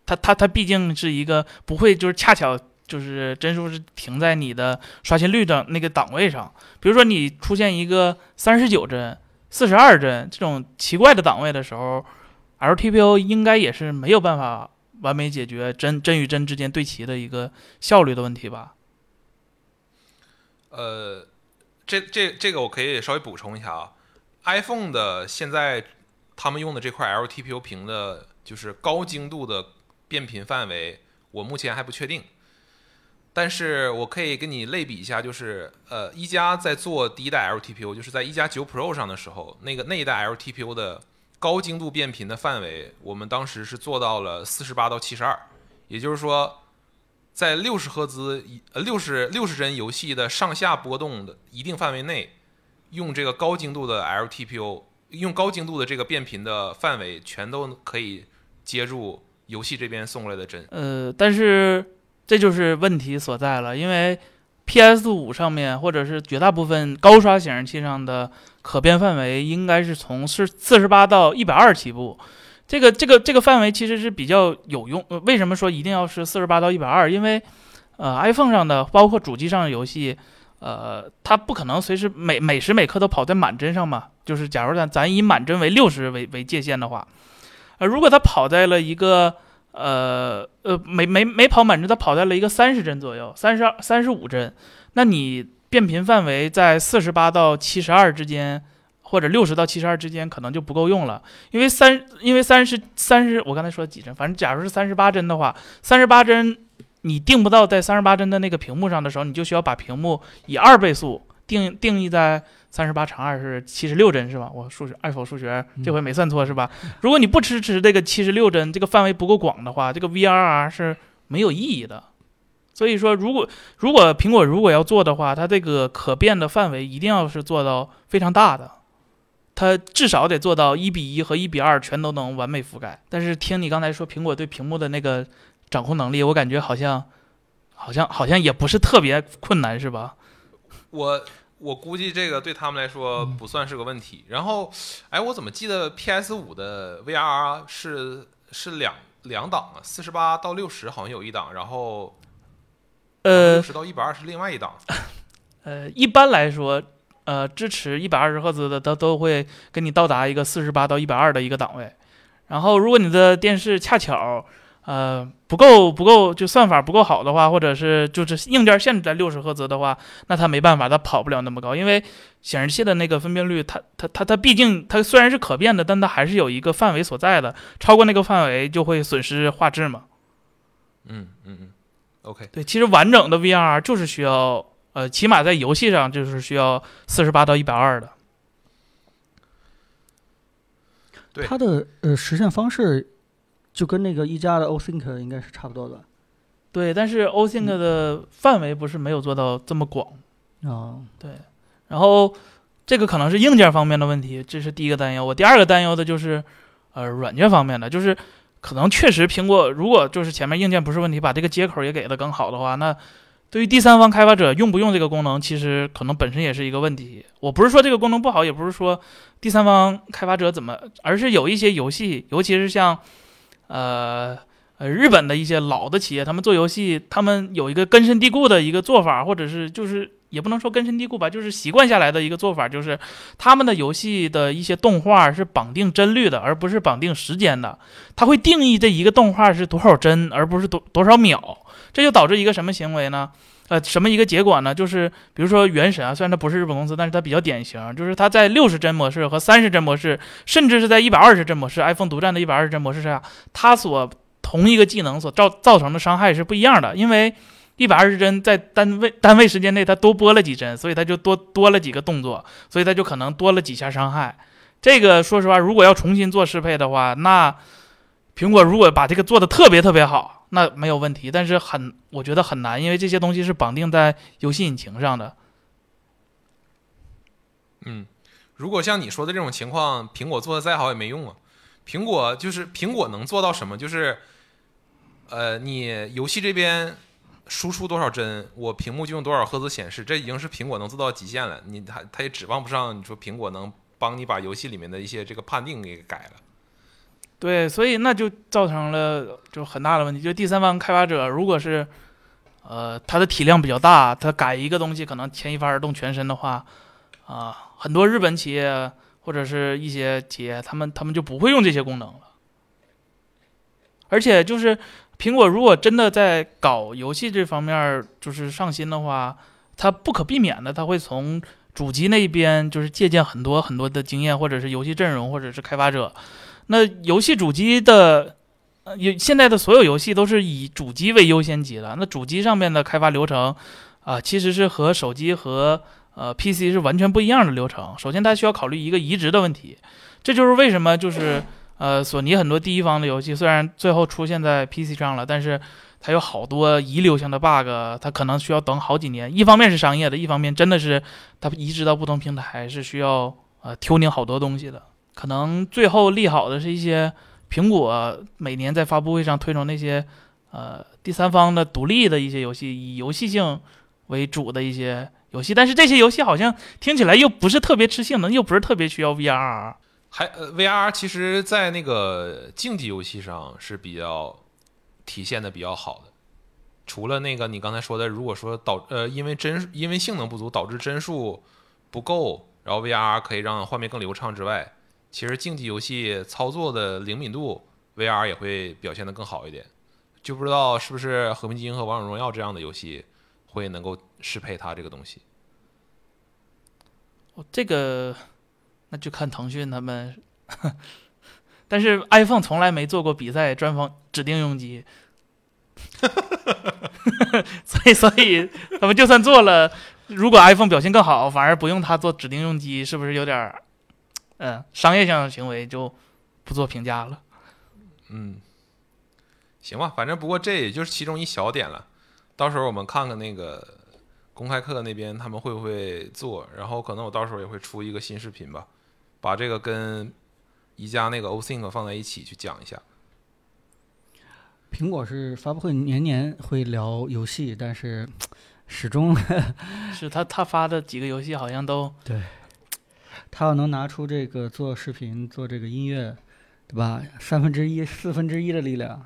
它它它毕竟是一个不会就是恰巧就是帧数是停在你的刷新率的那个档位上。比如说你出现一个三十九帧、四十二帧这种奇怪的档位的时候，LTPO 应该也是没有办法完美解决帧帧与帧之间对齐的一个效率的问题吧？呃，这这这个我可以稍微补充一下啊，iPhone 的现在他们用的这块 LTPO 屏的，就是高精度的变频范围，我目前还不确定。但是我可以跟你类比一下，就是呃，一加在做第一代 LTPO，就是在一加九 Pro 上的时候，那个那一代 LTPO 的高精度变频的范围，我们当时是做到了四十八到七十二，也就是说，在六十赫兹呃六十六十帧游戏的上下波动的一定范围内，用这个高精度的 LTPO，用高精度的这个变频的范围，全都可以接住游戏这边送过来的帧。呃，但是这就是问题所在了，因为 PS 五上面或者是绝大部分高刷显示器上的可变范围应该是从是四十八到一百二起步。这个这个这个范围其实是比较有用。为什么说一定要是四十八到一百二？因为呃，iPhone 上的包括主机上的游戏，呃，它不可能随时每每时每刻都跑在满帧上嘛。就是假如咱咱以满帧为六十为为界限的话，呃，如果它跑在了一个呃呃没没没跑满帧，它跑在了一个三十帧左右，三十二三十五帧，那你变频范围在四十八到七十二之间，或者六十到七十二之间，可能就不够用了，因为三因为三十三十，我刚才说几帧，反正假如是三十八帧的话，三十八帧你定不到在三十八帧的那个屏幕上的时候，你就需要把屏幕以二倍速定定义在三十八乘二是七十六帧是吧？我数学爱否数学这回没算错是吧？如果你不支持这个七十六帧，这个范围不够广的话，这个 VRR 是没有意义的。所以说，如果如果苹果如果要做的话，它这个可变的范围一定要是做到非常大的，它至少得做到一比一和一比二全都能完美覆盖。但是听你刚才说苹果对屏幕的那个掌控能力，我感觉好像好像好像也不是特别困难，是吧？我我估计这个对他们来说不算是个问题。然后，哎，我怎么记得 PS 五的 VRR 是是两两档啊？四十八到六十好像有一档，然后呃六十到一百二是另外一档。呃，一般来说，呃，支持一百二十赫兹的，它都会给你到达一个四十八到一百二的一个档位。然后，如果你的电视恰巧，呃不够不够，就算法不够好的话，或者是就是硬件限制在六十赫兹的话，那它没办法，它跑不了那么高，因为显示器的那个分辨率，它它它它毕竟它虽然是可变的，但它还是有一个范围所在的，超过那个范围就会损失画质嘛。嗯嗯嗯，OK，对，其实完整的 VR 就是需要，呃，起码在游戏上就是需要四十八到一百二的。对它的呃实现方式就跟那个一加的 OSync 应该是差不多的。对，但是 OSync 的范围不是没有做到这么广。啊。对，然后这个可能是硬件方面的问题，这是第一个担忧。我第二个担忧的就是，呃，软件方面的，就是可能确实苹果如果就是前面硬件不是问题，把这个接口也给的更好的话，那对于第三方开发者用不用这个功能，其实可能本身也是一个问题。我不是说这个功能不好，也不是说第三方开发者怎么，而是有一些游戏，尤其是像，呃。日本的一些老的企业，他们做游戏，他们有一个根深蒂固的一个做法，或者是就是也不能说根深蒂固吧，就是习惯下来的一个做法，就是他们的游戏的一些动画是绑定帧率的，而不是绑定时间的。它会定义这一个动画是多少帧，而不是多多少秒。这就导致一个什么行为呢？呃，什么一个结果呢？就是比如说《原神》啊，虽然它不是日本公司，但是它比较典型，就是它在六十帧模式和三十帧模式，甚至是在一百二十帧模式，iPhone 独占的一百二十帧模式下，它所同一个技能所造造成的伤害是不一样的，因为一百二十帧在单位单位时间内它多播了几帧，所以它就多多了几个动作，所以它就可能多了几下伤害。这个说实话，如果要重新做适配的话，那苹果如果把这个做的特别特别好，那没有问题。但是很，我觉得很难，因为这些东西是绑定在游戏引擎上的。嗯，如果像你说的这种情况，苹果做的再好也没用啊。苹果就是苹果能做到什么？就是呃，你游戏这边输出多少帧，我屏幕就用多少赫兹显示，这已经是苹果能做到极限了。你它它也指望不上，你说苹果能帮你把游戏里面的一些这个判定给改。对，所以那就造成了就很大的问题。就第三方开发者，如果是呃他的体量比较大，他改一个东西可能牵一发而动全身的话，啊，很多日本企业或者是一些企业，他们他们就不会用这些功能了。而且就是苹果如果真的在搞游戏这方面就是上心的话，它不可避免的，它会从主机那边就是借鉴很多很多的经验，或者是游戏阵容，或者是开发者。那游戏主机的，呃，有现在的所有游戏都是以主机为优先级的。那主机上面的开发流程，啊，其实是和手机和呃 PC 是完全不一样的流程。首先，它需要考虑一个移植的问题，这就是为什么就是呃，索尼很多第一方的游戏虽然最后出现在 PC 上了，但是它有好多遗留性的 bug，它可能需要等好几年。一方面是商业的，一方面真的是它移植到不同平台是需要呃 tuning 好多东西的。可能最后利好的是一些苹果每年在发布会上推崇那些呃第三方的独立的一些游戏，以游戏性为主的一些游戏，但是这些游戏好像听起来又不是特别吃性能，又不是特别需要 VR。还呃，VR 其实在那个竞技游戏上是比较体现的比较好的。除了那个你刚才说的，如果说导呃因为帧因为性能不足导致帧数不够，然后 VR 可以让画面更流畅之外。其实竞技游戏操作的灵敏度，VR 也会表现得更好一点。就不知道是不是《和平精英》和《王者荣耀》这样的游戏会能够适配它这个东西。哦，这个那就看腾讯他们。但是 iPhone 从来没做过比赛专访指定用机，所以所以他们就算做了，如果 iPhone 表现更好，反而不用它做指定用机，是不是有点？嗯，商业上的行为就不做评价了。嗯，行吧，反正不过这也就是其中一小点了。到时候我们看看那个公开课那边他们会不会做，然后可能我到时候也会出一个新视频吧，把这个跟宜家那个 o s i n k 放在一起去讲一下。苹果是发布会年年会聊游戏，但是 始终 是他他发的几个游戏好像都对。他要能拿出这个做视频、做这个音乐，对吧？三分之一、四分之一的力量，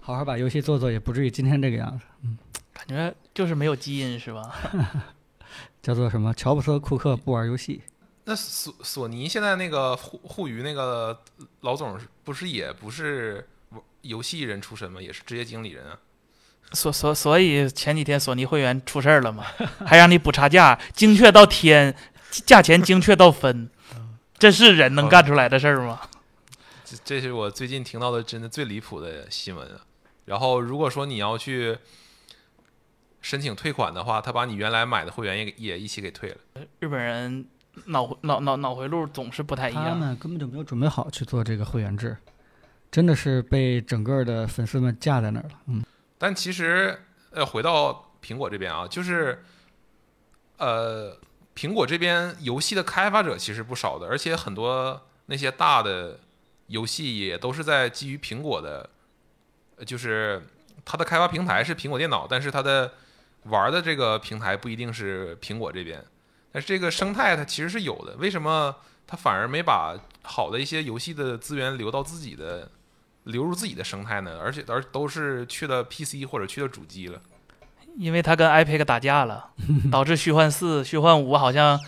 好好把游戏做做，也不至于今天这个样子。嗯，感觉就是没有基因是吧？叫做什么？乔布斯、库克不玩游戏。那索索尼现在那个互互娱那个老总不是也不是游戏人出身吗，也是职业经理人啊。所所所以前几天索尼会员出事儿了嘛，还让你补差价，精确到天，价钱精确到分，这是人能干出来的事儿吗？这这是我最近听到的真的最离谱的新闻啊。然后如果说你要去申请退款的话，他把你原来买的会员也也一起给退了。日本人脑脑脑脑回路总是不太一样，他们根本就没有准备好去做这个会员制，真的是被整个的粉丝们架在那儿了。嗯。但其实，呃，回到苹果这边啊，就是，呃，苹果这边游戏的开发者其实不少的，而且很多那些大的游戏也都是在基于苹果的，就是它的开发平台是苹果电脑，但是它的玩的这个平台不一定是苹果这边，但是这个生态它其实是有的。为什么它反而没把好的一些游戏的资源留到自己的？流入自己的生态呢，而且而都是去了 PC 或者去了主机了，因为他跟 iPad 打架了，导致虚幻四、虚幻五好像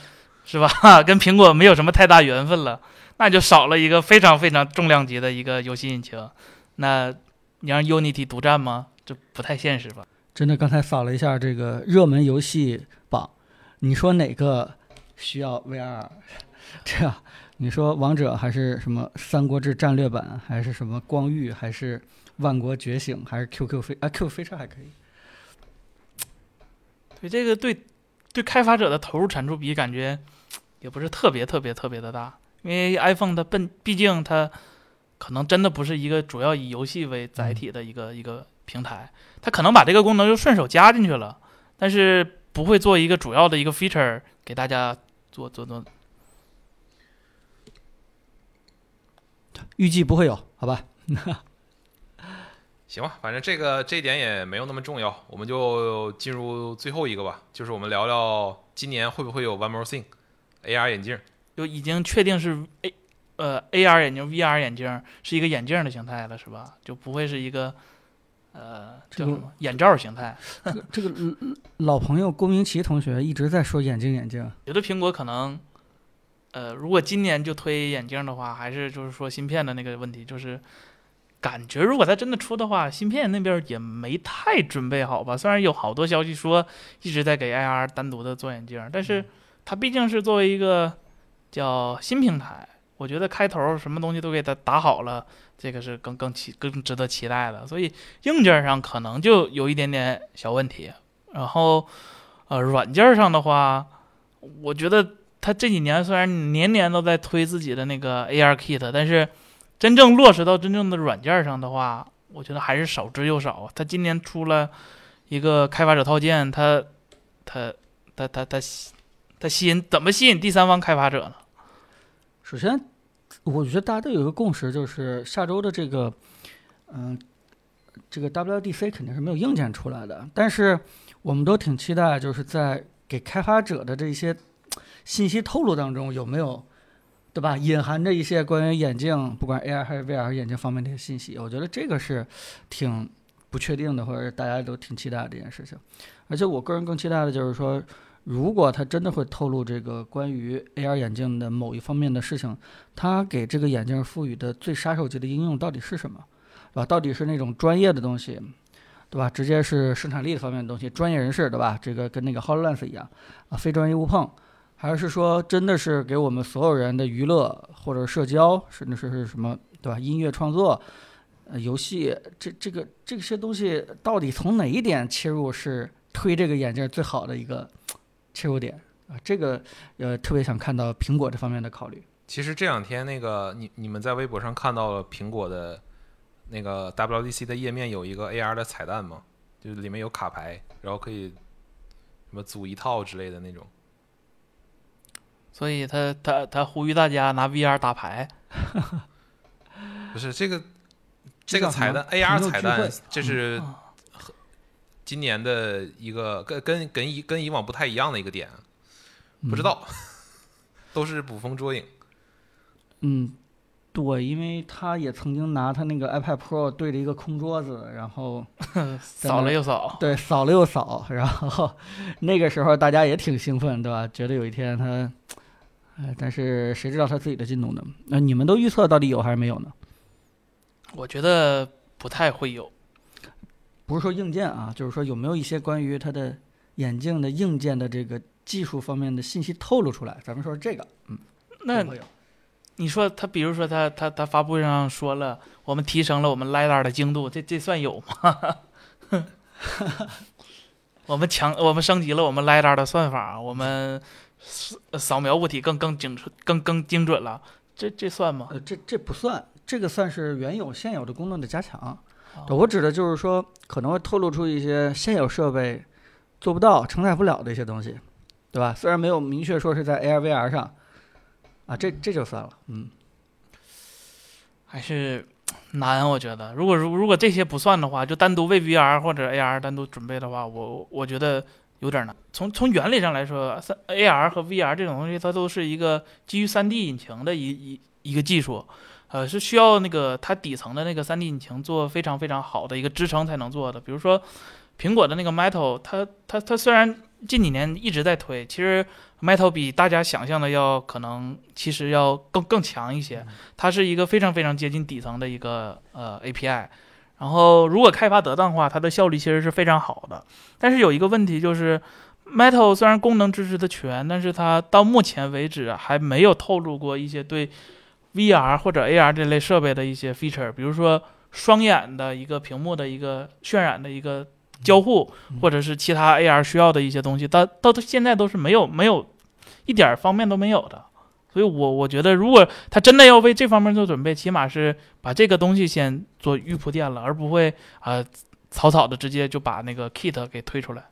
是吧，跟苹果没有什么太大缘分了，那就少了一个非常非常重量级的一个游戏引擎。那你让 Unity 独占吗？这不太现实吧？真的，刚才扫了一下这个热门游戏榜，你说哪个需要 VR？这样。你说王者还是什么三国志战略版，还是什么光遇，还是万国觉醒，还是 QQ 飞啊 QQ 飞车还可以。对这个对对开发者的投入产出比感觉也不是特别特别特别的大，因为 iPhone 它本毕竟它可能真的不是一个主要以游戏为载体的一个一个平台，它可能把这个功能就顺手加进去了，但是不会做一个主要的一个 feature 给大家做做做。预计不会有，好吧？行吧，反正这个这一点也没有那么重要，我们就进入最后一个吧，就是我们聊聊今年会不会有 One More Thing，AR 眼镜，就已经确定是 A 呃 AR 眼镜、VR 眼镜是一个眼镜的形态了，是吧？就不会是一个呃叫什么眼罩形态。这个老朋友郭明奇同学一直在说眼镜眼镜，觉得苹果可能。呃，如果今年就推眼镜的话，还是就是说芯片的那个问题，就是感觉如果它真的出的话，芯片那边也没太准备好吧。虽然有好多消息说一直在给 AR 单独的做眼镜，但是它毕竟是作为一个叫新平台，我觉得开头什么东西都给它打好了，这个是更更期更值得期待的。所以硬件上可能就有一点点小问题，然后呃，软件上的话，我觉得。他这几年虽然年年都在推自己的那个 AR Kit，但是真正落实到真正的软件上的话，我觉得还是少之又少。他今年出了一个开发者套件，他他他他他他吸引怎么吸引第三方开发者呢？首先，我觉得大家都有一个共识，就是下周的这个嗯这个 WDC 肯定是没有硬件出来的，但是我们都挺期待，就是在给开发者的这些。信息透露当中有没有，对吧？隐含着一些关于眼镜，不管 AR 还是 VR 眼镜方面的一些信息，我觉得这个是挺不确定的，或者大家都挺期待这件事情。而且我个人更期待的就是说，如果他真的会透露这个关于 AR 眼镜的某一方面的事情，他给这个眼镜赋予的最杀手级的应用到底是什么，对吧？到底是那种专业的东西，对吧？直接是生产力方面的东西，专业人士，对吧？这个跟那个 Hololens 一样，啊，非专业勿碰。还是说，真的是给我们所有人的娱乐或者社交，甚至是是什么，对吧？音乐创作、呃，游戏，这这个这些东西，到底从哪一点切入是推这个眼镜最好的一个切入点啊？这个呃，特别想看到苹果这方面的考虑。其实这两天那个，你你们在微博上看到了苹果的那个 WDC 的页面有一个 AR 的彩蛋吗？就是里面有卡牌，然后可以什么组一套之类的那种。所以他他他呼吁大家拿 VR 打牌，不是这个这个彩蛋 AR 彩蛋，这是今年的一个跟跟跟以跟以往不太一样的一个点，不知道 都是捕风捉影。嗯，对，因为他也曾经拿他那个 iPad Pro 对着一个空桌子，然后 扫了又扫，对，扫了又扫，然后那个时候大家也挺兴奋，对吧？觉得有一天他。哎，但是谁知道他自己的进度呢？那你们都预测到底有还是没有呢？我觉得不太会有。不是说硬件啊，就是说有没有一些关于它的眼镜的硬件的这个技术方面的信息透露出来？咱们说这个，嗯，那你说他，比如说他他他发布会上说了，我们提升了我们 lidar 的精度，这这算有吗？我们强，我们升级了我们 lidar 的算法，我们扫扫描物体更更精准、更更精准了，这这算吗？呃，这这不算，这个算是原有现有的功能的加强。哦我指的就是说，可能会透露出一些现有设备做不到、承载不了的一些东西，对吧？虽然没有明确说是在 AR、VR 上，啊，这这就算了，嗯，还是难，我觉得。如果如如果这些不算的话，就单独为 VR 或者 AR 单独准备的话，我我觉得有点难。从从原理上来说，三 AR 和 VR 这种东西，它都是一个基于 3D 引擎的一一一个技术，呃，是需要那个它底层的那个 3D 引擎做非常非常好的一个支撑才能做的。比如说苹果的那个 Metal，它它它虽然近几年一直在推，其实 Metal 比大家想象的要可能其实要更更强一些。它是一个非常非常接近底层的一个呃 API，然后如果开发得当的话，它的效率其实是非常好的。但是有一个问题就是，Metal 虽然功能支持的全，但是它到目前为止还没有透露过一些对 VR 或者 AR 这类设备的一些 feature，比如说双眼的一个屏幕的一个渲染的一个交互，或者是其他 AR 需要的一些东西，到到现在都是没有没有一点儿方面都没有的。所以我我觉得，如果他真的要为这方面做准备，起码是把这个东西先做预铺垫了，而不会啊、呃草草的直接就把那个 kit 给推出来。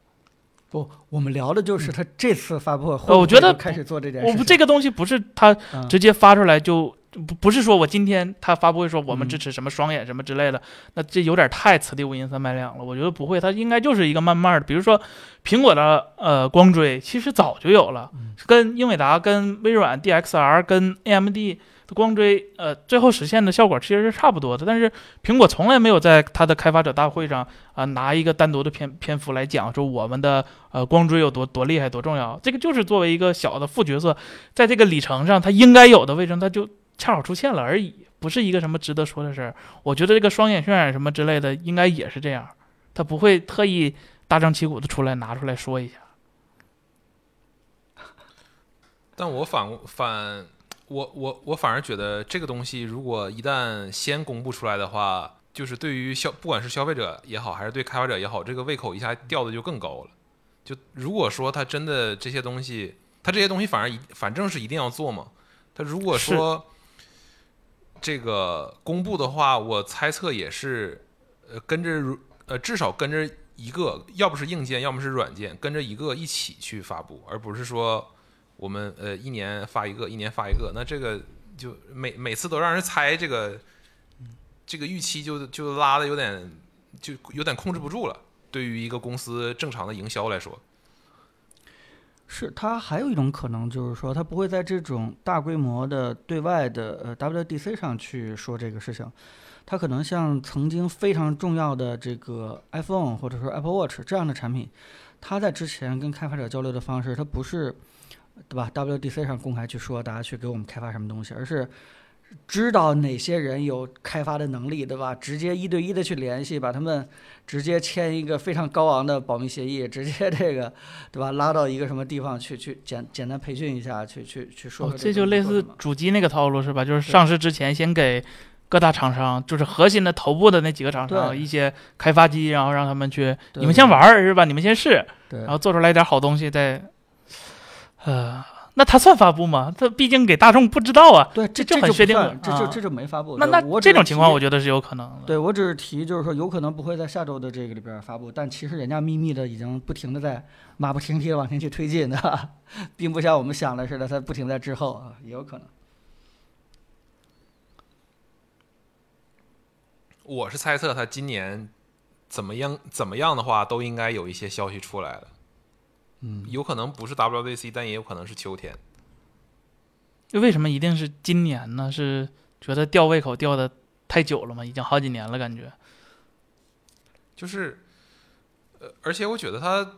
不，我们聊的就是他这次发布会我觉得开始做这件事情。我不这个东西不是他嗯直接发出来就不不是说我今天他发布会说我们嗯支持什么双眼什么之类的，那这有点太此地无银三百两了。我觉得不会，它应该就是一个慢慢的，比如说苹果的呃光追其实早就有了，嗯跟英伟达、跟微软 DXR、跟 AMD 的光追呃最后实现的效果其实是差不多的，但是苹果从来没有在它的开发者大会上啊、拿一个单独的篇篇幅来讲说我们的呃光追有多多厉害多重要，这个就是作为一个小的副角色，在这个里程上它应该有的位置，它就恰好出现了而已，不是一个什么值得说的事儿。我觉得这个双眼渲染什么之类的，应该也是这样，他不会特意大张旗鼓的出来拿出来说一下。但我反反我我我反而觉得这个东西如果一旦先公布出来的话，就是对于消不管是消费者也好，还是对开发者也好，这个胃口一下掉的就更高了。就如果说他真的这些东西，他这些东西反而一反正是一定要做嘛。他如果说这个公布的话，我猜测也是呃跟着呃至少跟着一个，要不是硬件，要么是软件，跟着一个一起去发布，而不是说我们呃一年发一个，一年发一个，那这个就每每次都让人猜这个这个预期就就拉的有点就有点控制不住了。对于一个公司正常的营销来说，是它还有一种可能，就是说它不会在这种大规模的对外的呃 WDC 上去说这个事情，它可能像曾经非常重要的这个 iPhone 或者说 Apple Watch 这样的产品，它在之前跟开发者交流的方式，它不是对吧？WDC 上公开去说大家去给我们开发什么东西，而是知道哪些人有开发的能力，对吧？直接一对一的去联系，把他们直接签一个非常高昂的保密协议，直接这个对吧？拉到一个什么地方去去简简单培训一下，去去去说哦，这就类似主机那个套路是吧？就是上市之前先给各大厂商，就是核心的头部的那几个厂商一些开发机，然后让他们去，你们先玩儿是吧？你们先试，然后做出来点好东西再，呃，那他算发布吗？他毕竟给大众不知道啊。对，这这就很确定这就这就没发布。那对那这种情况我觉得是有可能的。对我只是提，就是说有可能不会在下周的这个里边发布，但其实人家秘密的已经不停的在马不停蹄的往前去推进的，并不像我们想的似的，它不停在滞后啊，也有可能。我是猜测他今年怎么样怎么样的话，都应该有一些消息出来的。嗯，有可能不是 WDC，但也有可能是秋天。为什么一定是今年呢？是觉得吊胃口吊的太久了吗？已经好几年了，感觉。就是，呃，而且我觉得他，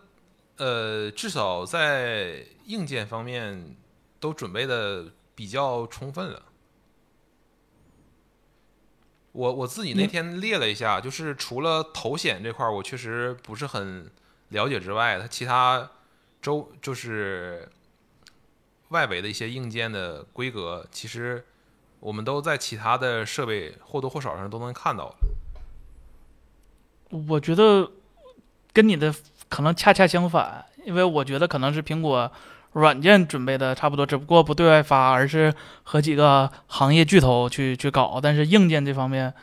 呃，至少在硬件方面都准备的比较充分了。我我自己那天列了一下，就是除了头显这块儿，我确实不是很了解之外，它其他周就是外围的一些硬件的规格，其实我们都在其他的设备或多或少上都能看到。我觉得跟你的可能恰恰相反，因为我觉得可能是苹果软件准备的差不多，只不过不对外发，而是和几个行业巨头去去搞。但是硬件这方面，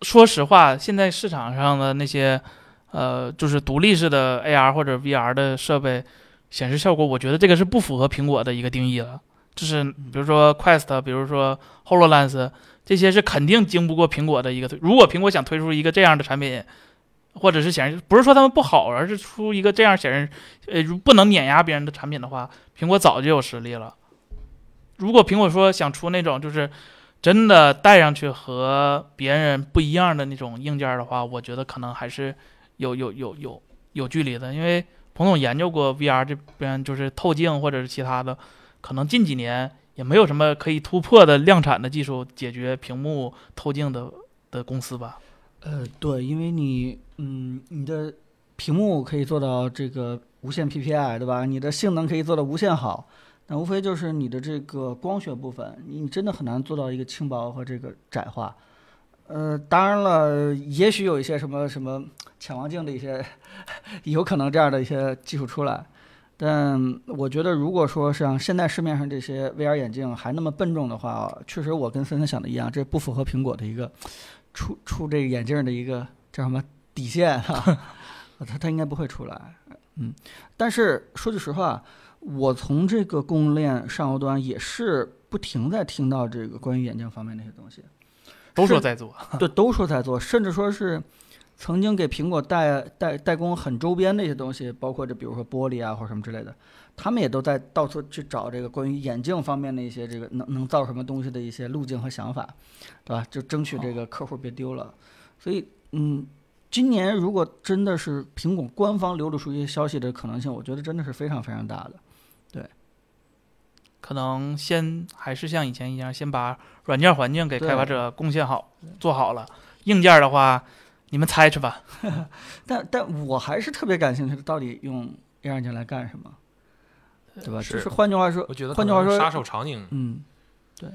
说实话，现在市场上的那些呃，就是独立式的 AR 或者 VR 的设备，显示效果，我觉得这个是不符合苹果的一个定义了。就是比如说 Quest，比如说 Hololens。这些是肯定经不过苹果的一个推。如果苹果想推出一个这样的产品，或者是显示不是说他们不好，而是出一个这样显示，呃，不能碾压别人的产品的话，苹果早就有实力了。如果苹果说想出那种就是真的戴上去和别人不一样的那种硬件的话，我觉得可能还是有有有有有距离的。因为彭总研究过 VR 这边就是透镜或者是其他的，可能近几年。也没有什么可以突破的量产的技术解决屏幕透镜的的公司吧？呃，对，因为你，嗯，你的屏幕可以做到这个无限 PPI，对吧？你的性能可以做到无限好，那无非就是你的这个光学部分，你真的很难做到一个轻薄和这个窄化。呃，当然了，也许有一些什么什么潜望镜的一些，有可能这样的一些技术出来。但我觉得，如果说像现在市面上这些 VR 眼镜还那么笨重的话，确实我跟森森想的一样，这不符合苹果的一个出出这个眼镜的一个叫什么底线哈，它它应该不会出来，嗯。但是说句实话，我从这个供应链上游端也是不停在听到这个关于眼镜方面那些东西，都说在做，对，都说在做，甚至说是。曾经给苹果代代代工很周边的一些东西，包括这比如说玻璃啊或者什么之类的，他们也都在到处去找这个关于眼镜方面的一些这个能能造什么东西的一些路径和想法，对吧？就争取这个客户别丢了。所以，嗯，今年如果真的是苹果官方流露出一些消息的可能性，我觉得真的是非常非常大的。对，可能先还是像以前一样，先把软件环境给开发者贡献好做好了，硬件的话。你们猜去吧，但但我还是特别感兴趣的，到底用 AR 眼镜来干什么，对吧？就是换句话说，我觉得换句话说，杀手场景，嗯，对，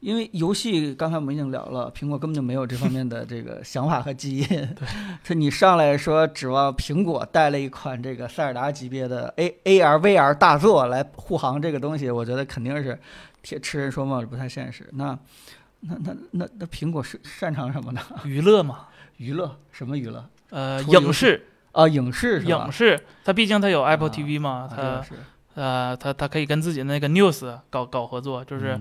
因为游戏刚才我们已经聊了，苹果根本就没有这方面的这个想法和基因。对，就你上来说指望苹果带了一款这个塞尔达级别的 A AR VR 大作来护航这个东西，我觉得肯定是铁痴人说梦，不太现实。那那那那那苹果是擅长什么呢？娱乐嘛。娱乐什么娱乐？呃，影视啊，影视影视，它毕竟它有 Apple TV 嘛，它呃，它它可以跟自己的那个 News 搞搞合作，就是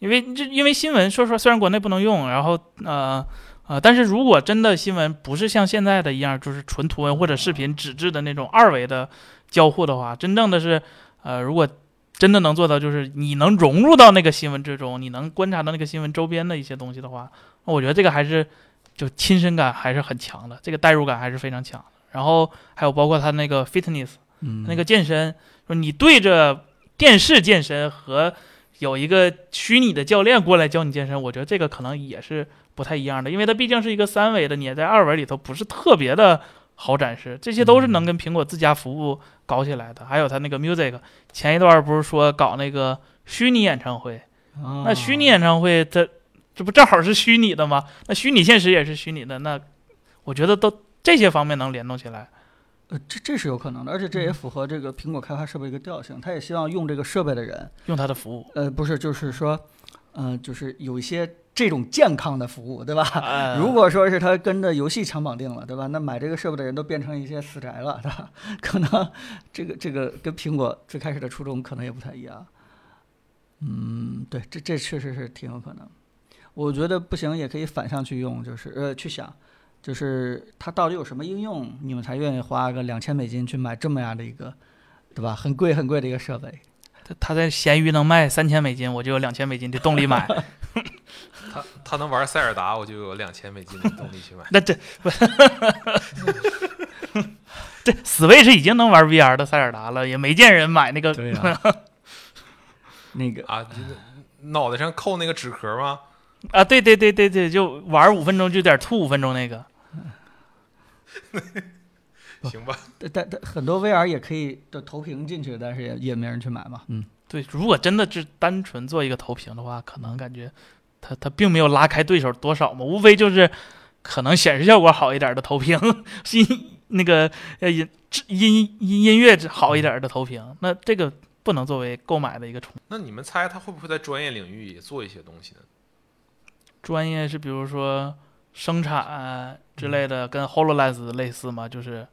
因为这因为新闻，说实话，虽然国内不能用，然后呃呃，但是如果真的新闻不是像现在的一样，就是纯图文或者视频纸质的那种二维的交互的话，真正的是呃，如果真的能做到，就是你能融入到那个新闻之中，你能观察到那个新闻周边的一些东西的话，我觉得这个还是。就亲身感还是很强的，这个代入感还是非常强的。然后还有包括他那个 fitness，嗯那个健身，说你对着电视健身和有一个虚拟的教练过来教你健身，我觉得这个可能也是不太一样的，因为它毕竟是一个三维的，你在二维里头不是特别的好展示。这些都是能跟苹果自家服务搞起来的。还有他那个 music，前一段不是说搞那个虚拟演唱会，那虚拟演唱会它。这不正好是虚拟的吗？那虚拟现实也是虚拟的，那我觉得都这些方面能联动起来，呃，这这是有可能的，而且这也符合这个苹果开发设备一个调性，他也希望用这个设备的人用他的服务，呃，不是，就是说，嗯，就是有一些这种健康的服务，对吧？如果说是他跟着游戏强绑定了，对吧？那买这个设备的人都变成一些死宅了，对吧？可能这个这个跟苹果最开始的初衷可能也不太一样。嗯，对，这这确实是挺有可能。我觉得不行，也可以反向去用，就是呃，去想，就是它到底有什么应用，你们才愿意花个两千美金去买这么样的一个，对吧？很贵很贵的一个设备。它在闲鱼能卖三千美金，我就有两千美金的动力买。他他能玩塞尔达，我就有两千美金的动力去买。那这不，这 Switch 已经能玩 VR 的塞尔达了，也没见人买那个。对呀。那个啊，脑袋上扣那个纸壳吗？啊，对对对对对，就玩五分钟就点吐五分钟那个。行吧，但但但很多 VR 也可以的投屏进去，但是也也没人去买嘛。嗯，对，如果真的是单纯做一个投屏的话，可能感觉它它并没有拉开对手多少嘛，无非就是可能显示效果好一点的投屏，音那个呃音音音音乐好一点的投屏，那这个不能作为购买的一个冲。那你们猜他会不会在专业领域也做一些东西呢？专业是比如说生产之类的，跟 Hololens 类似吗？就是。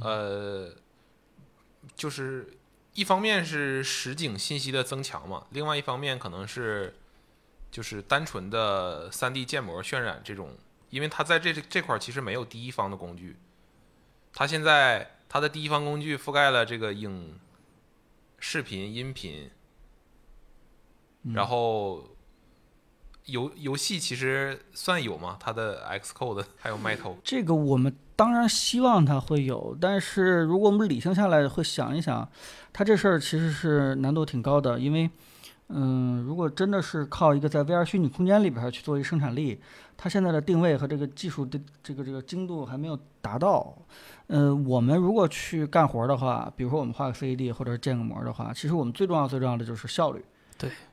呃，就是一方面是实景信息的增强嘛，另外一方面可能是就是单纯的三 D 建模渲染这种，因为它在这这块其实没有第一方的工具，它现在它的第一方工具覆盖了这个影视频、音频，然后游游戏其实算有吗？它的 Xcode 还有 Metal，这个我们。当然希望它会有，但是如果我们理性下来会想一想，它这事儿其实是难度挺高的，因为，嗯，如果真的是靠一个在 VR 虚拟空间里边去做一个生产力，它现在的定位和这个技术的这个这个精度还没有达到。嗯，我们如果去干活的话，比如说我们画个 CAD 或者建个模的话，其实我们最重要最重要的就是效率。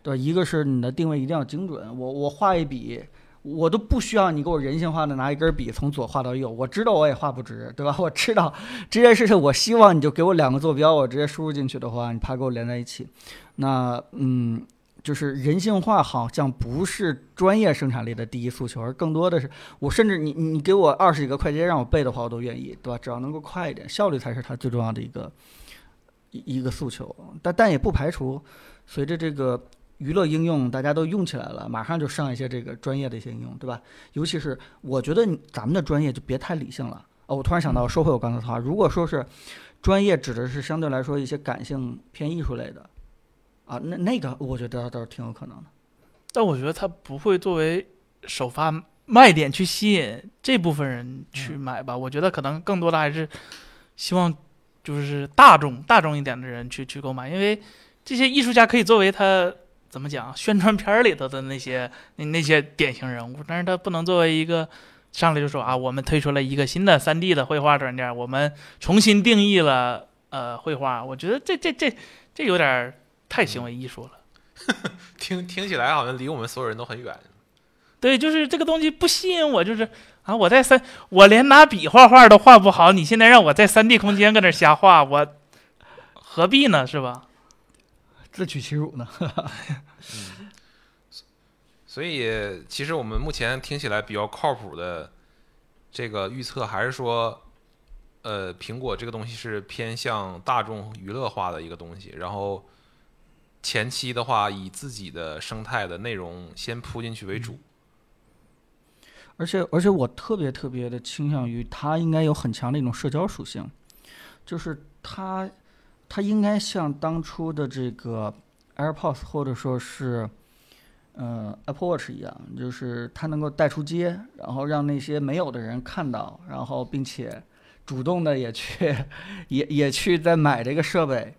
对，一个是你的定位一定要精准，我我画一笔。我都不需要你给我人性化的拿一根笔从左画到右，我知道我也画不直，对吧？我知道这件事情，我希望你就给我两个坐标，我直接输入进去的话，你怕给我连在一起。那嗯，就是人性化好像不是专业生产力的第一诉求，而更多的是我甚至你你给我二十几个快捷让我背的话，我都愿意，对吧？只要能够快一点，效率才是它最重要的一个一一个诉求。但但也不排除随着这个。娱乐应用大家都用起来了，马上就上一些这个专业的一些应用，对吧？尤其是我觉得咱们的专业就别太理性了。哦，我突然想到，说回我刚才的话，如果说是专业指的是相对来说一些感性偏艺术类的，啊，那那个我觉得倒是挺有可能的。但我觉得它不会作为首发卖点去吸引这部分人去买吧？我觉得可能更多的还是希望就是大众大众一点的人去去购买，因为这些艺术家可以作为他。怎么讲？宣传片里头的那些那那些典型人物，但是他不能作为一个上来就说啊，我们推出了一个新的三 D 的绘画软件，我们重新定义了呃绘画。我觉得这这这这有点太行为艺术了。听听起来好像离我们所有人都很远。对，就是这个东西不吸引我，就是啊，我在三，我连拿笔画画都画不好，你现在让我在三 D 空间搁那瞎画，我何必呢？是吧？自取其辱呢？嗯，所以其实我们目前听起来比较靠谱的这个预测，还是说，呃，苹果这个东西是偏向大众娱乐化的一个东西，然后前期的话以自己的生态的内容先铺进去为主。而且，而且我特别特别的倾向于它应该有很强的一种社交属性，就是它。它应该像当初的这个 AirPods 或者说是，呃 Apple Watch 一样，就是它能够带出街，然后让那些没有的人看到，然后并且主动的也去，也也去在买这个设备。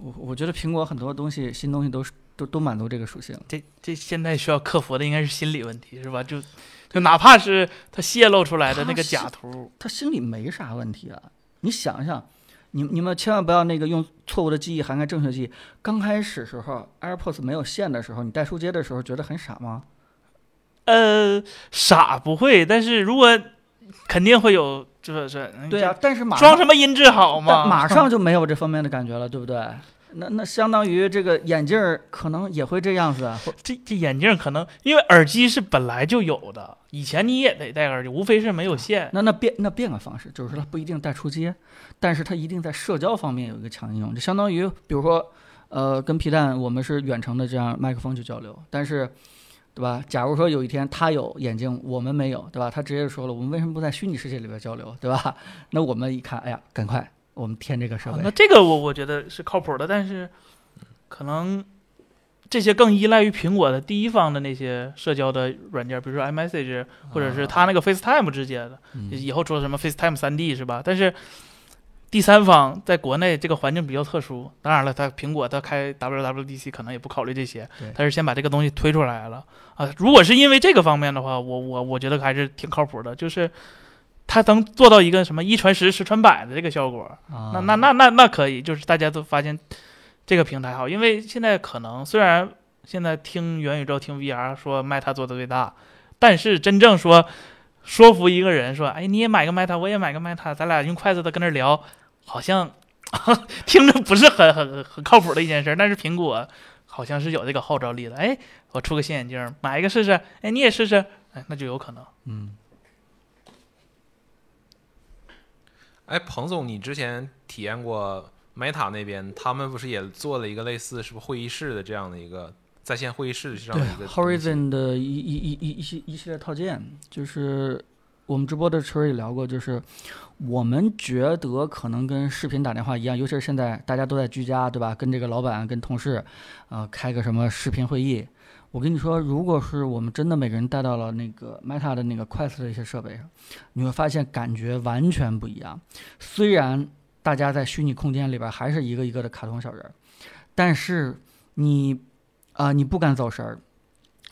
我我觉得苹果很多东西新东西都是都都满足这个属性。这这现在需要克服的应该是心理问题，是吧？就就哪怕是它泄露出来的那个假图，他心里没啥问题啊。你想想。你你们千万不要那个用错误的记忆涵盖正确记忆。刚开始时候，AirPods 没有线的时候，你带书接的时候觉得很傻吗？呃，傻不会，但是如果肯定会有，就是对啊，但是马装什么音质好嘛？马上 就没有这方面的感觉了，对不对？那那相当于这个眼镜可能也会这样子啊。这这眼镜可能因为耳机是本来就有的，以前你也得戴耳机，无非是没有线。那那变那变个方式，就是说它不一定带出街，但是它一定在社交方面有一个强应用，就相当于比如说，呃，跟皮蛋我们是远程的这样麦克风去交流，但是，对吧？假如说有一天他有眼镜，我们没有，对吧？他直接说了，我们为什么不在虚拟世界里边交流，对吧？那我们一看，哎呀，赶快。我们添这个设备，那这个我我觉得是靠谱的，但是可能这些更依赖于苹果的第一方的那些社交的软件，比如说 iMessage 或者是它那个 FaceTime 之间的，以后说什么 FaceTime 三 D 是吧？但是第三方在国内这个环境比较特殊，当然了，它苹果它开 WWDC 可能也不考虑这些对，它是先把这个东西推出来了啊。如果是因为这个方面的话，我我我觉得还是挺靠谱的，就是它能做到一个什么一传十，十传百的这个效果，啊。那那那那那可以，就是大家都发现这个平台好，因为现在可能虽然现在听元宇宙、听 VR 说 Meta 做的最大，但是真正说说服一个人说，哎，你也买个 Meta，我也买个 Meta，咱俩用筷子的跟那聊，好像 听着不是很很很靠谱的一件事。但是苹果好像是有这个号召力的，哎，我出个新眼镜，买一个试试，哎，你也试试，哎，那就有可能。嗯，哎，彭总，你之前体验过 Meta 那边，他们不是也做了一个类似是不是会议室的这样的一个在线会议室这样的一个 Horizon 的一一一一一系一系列套件，就是我们直播的时候也聊过，就是我们觉得可能跟视频打电话一样，尤其是现在大家都在居家，对吧？跟这个老板、跟同事，呃，开个什么视频会议。我跟你说，如果是我们真的每个人带到了那个 Meta 的那个 Quest 的一些设备上，你会发现感觉完全不一样。虽然大家在虚拟空间里边还是一个一个的卡通小人儿，但是你啊、你不敢走神儿，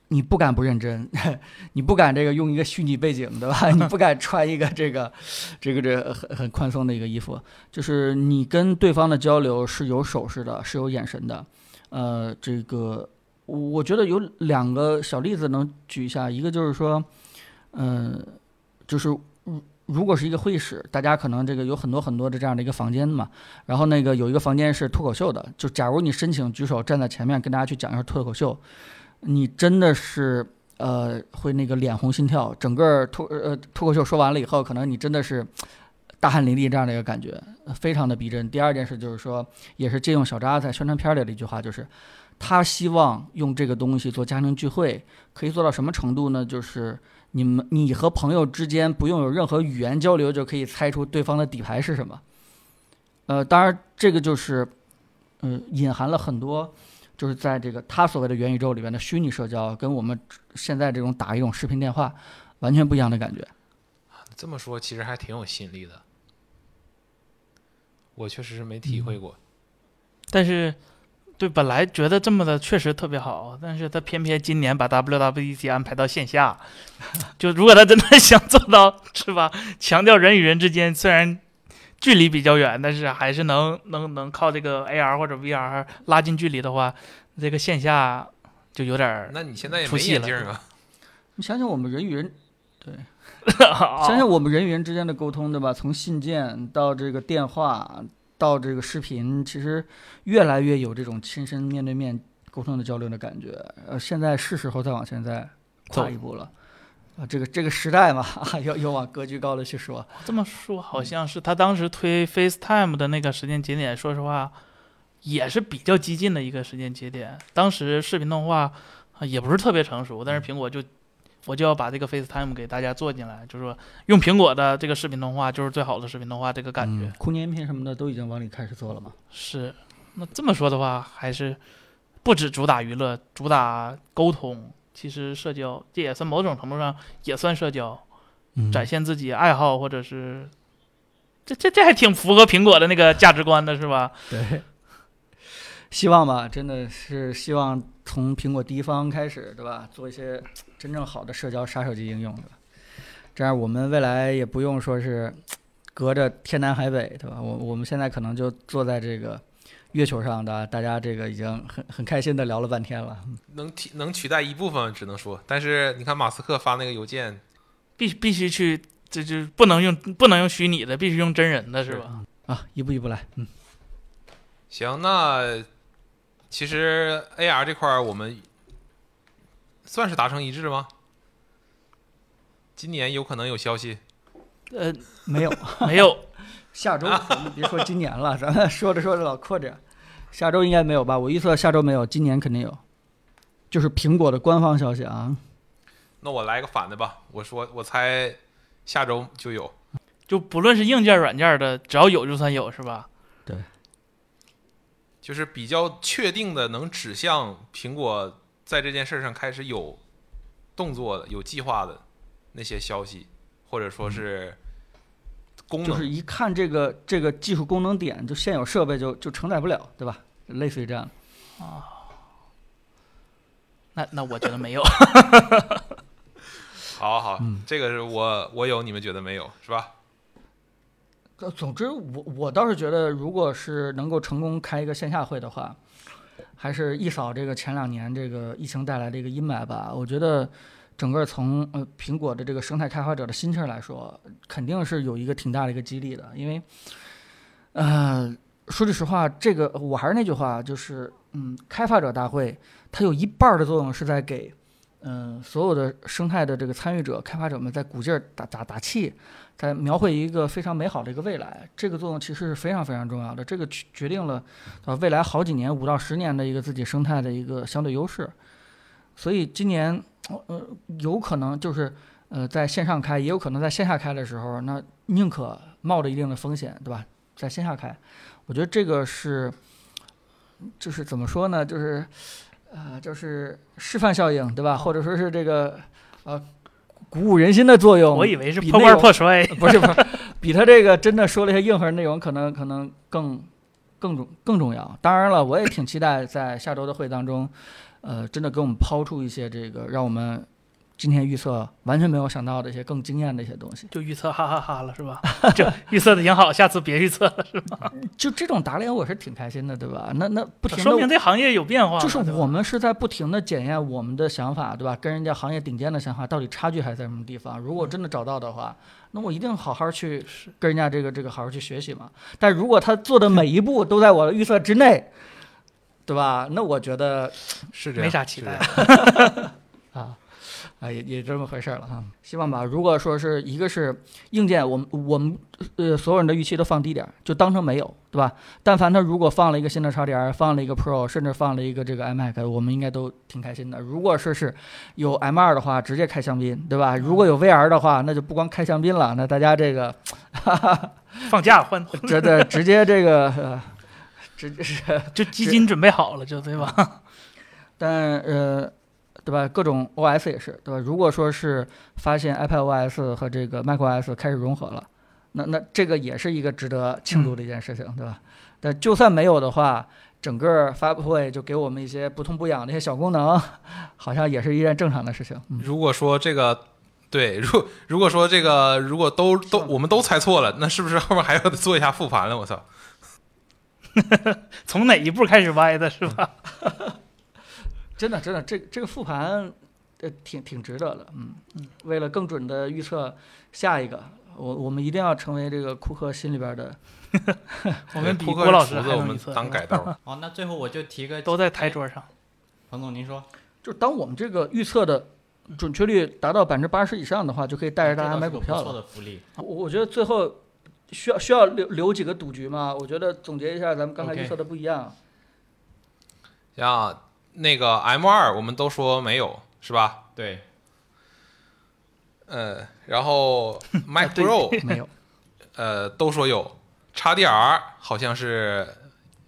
你不敢不认真，你不敢这个用一个虚拟背景，对吧？你不敢穿一个这个这个这很很宽松的一个衣服，就是你跟对方的交流是有手势的，是有眼神的。呃，这个我觉得有两个小例子能举一下，一个就是说，嗯、就是如如果是一个会议室，大家可能这个有很多很多的这样的一个房间嘛，然后那个有一个房间是脱口秀的，就假如你申请举手站在前面跟大家去讲一下脱口秀，你真的是呃会那个脸红心跳，整个脱呃脱口秀说完了以后，可能你真的是大汗淋漓这样的一个感觉，非常的逼真。第二件事就是说，也是借用小扎在宣传片里的一句话，就是他希望用这个东西做家庭聚会，可以做到什么程度呢？就是你们你和朋友之间不用有任何语言交流，就可以猜出对方的底牌是什么。呃，当然这个就是，嗯、隐含了很多，就是在这个他所谓的元宇宙里边的虚拟社交，跟我们现在这种打一种视频电话完全不一样的感觉。这么说其实还挺有吸引力的。我确实是没体会过。但是，对，本来觉得这么的确实特别好，但是他偏偏今年把 WWDC 安排到线下，就如果他真的想做到，是吧？强调人与人之间虽然距离比较远，但是还是能能能靠这个 AR 或者 VR 拉近距离的话，这个线下就有点儿那你现在也没出戏了眼镜啊？你想想我们人与人，对 想想我们人与人之间的沟通，对吧？从信件到这个电话，到这个视频，其实越来越有这种亲身面对面沟通的交流的感觉。呃，现在是时候再往前再跨一步了。啊，这个这个时代嘛，要要往格局高的去说。这么说好像是他当时推 FaceTime 的那个时间节点，说实话，也是比较激进的一个时间节点。当时视频通话啊也不是特别成熟，但是苹果就我就要把这个 FaceTime 给大家做进来，就是说用苹果的这个视频通话就是最好的视频通话，这个感觉、嗯酷音频什么的都已经往里开始做了嘛。是。那这么说的话，还是不止主打娱乐，主打沟通。其实社交这也算某种程度上也算社交。嗯展现自己爱好，或者是这这这还挺符合苹果的那个价值观的，是吧？对，希望吧，真的是希望从苹果第一方开始，对吧？做一些真正好的社交杀手级应用，对吧？这样我们未来也不用说是隔着天南海北，对吧？我我们现在可能就坐在这个月球上的，大家这个已经很很开心的聊了半天了。能替能取代一部分，只能说。但是你看马斯克发那个邮件，必必须去，这就不能用不能用虚拟的，必须用真人的，是吧？啊，一步一步来，嗯，行，那其实 AR 这块儿我们算是达成一致吗？今年有可能有消息，呃，没有，没有，下周咱 们别说今年了，咱们说着说着老扩展，下周应该没有吧？我预测下周没有，今年肯定有，就是苹果的官方消息啊。那我来个反的吧，我说我猜下周就有。就不论是硬件、软件的，只要有就算有，是吧？就是比较确定的，能指向苹果在这件事上开始有动作的、有计划的那些消息，或者说是功能就是一看这个这个技术功能点，就现有设备就就承载不了，对吧？类似于这样。那那我觉得没有。好 好，嗯这个是我我有，你们觉得没有是吧？总之我，我倒是觉得，如果是能够成功开一个线下会的话，还是一扫这个前两年这个疫情带来的一个阴霾吧。我觉得整个从呃苹果的这个生态开发者的心气儿来说，肯定是有一个挺大的一个激励的，因为呃说句实话，这个我还是那句话，就是嗯，开发者大会它有一半的作用是在给。嗯，所有的生态的这个参与者、开发者们在鼓劲儿打打打气，在描绘一个非常美好的一个未来，这个作用其实是非常非常重要的。这个决定了呃未来好几年五到十年的一个自己生态的一个相对优势。所以今年呃有可能就是呃在线上开，也有可能在线下开的时候，那宁可冒着一定的风险，对吧？在线下开，我觉得这个是就是怎么说呢？就是呃就是示范效应，对吧？或者说是这个呃鼓舞人心的作用。我以为是破罐破摔。不是不是，比他这个真的说了一些硬核内容，可能可能更更重更重要。当然了，我也挺期待在下周的会当中，呃，真的给我们抛出一些这个让我们今天预测完全没有想到的一些更惊艳的一些东西。就预测哈哈哈了是吧？就预测的挺好，下次别预测了是吧？就这种打脸，我是挺开心的，对吧？那那不停说明。这行业有变化，就是我们是在不停的检验我们的想法，对吧？跟人家行业顶尖的想法到底差距还在什么地方？如果真的找到的话，那我一定好好去跟人家这个这个好好去学习嘛。但如果他做的每一步都在我的预测之内，对吧？那我觉得是这 样，没啥期待啊也也这么回事儿了哈。希望吧，如果说是一个是硬件，我们我们呃所有人的预期都放低点儿，就当成没有，对吧？但凡他如果放了一个新的超 DR，放了一个 Pro，甚至放了一个这个 iMac，我们应该都挺开心的。如果说是有 M2 的话，直接开香槟，对吧？如果有 VR 的话，那就不光开香槟了，那大家这个 放假换这这直接这个呃，直。就基金准备好了就对吧？但呃，对吧？各种 OS 也是，对吧？如果说是发现 iPadOS 和这个 macOS 开始融合了，那那这个也是一个值得庆祝的一件事情，对吧？但就算没有的话，整个发布会就给我们一些不痛不痒的一些小功能，好像也是一件正常的事情。嗯，如果说这个对，如如果说这个如果都都我们都猜错了，那是不是后面还要做一下复盘了？我操！从哪一步开始歪的是吧？真的真的，这这个复盘呃挺挺值得的。嗯嗯，为了更准的预测下一个，我我们一定要成为这个库克心里边的。我们比郭老师还能预测，当改刀。好，那最后我就提个都在台桌上。彭总您说，就是当我们这个预测的准确率达到百分之八十以上的话，就可以带着大家买股票了。的福利。我我觉得最后需要需要留留几个赌局嘛？我觉得总结一下咱们刚才预测的不一样。像那个 M 二，我们都说没有，是吧？对，呃，然后 Mac Pro 没有，呃都说有，XDR 好像是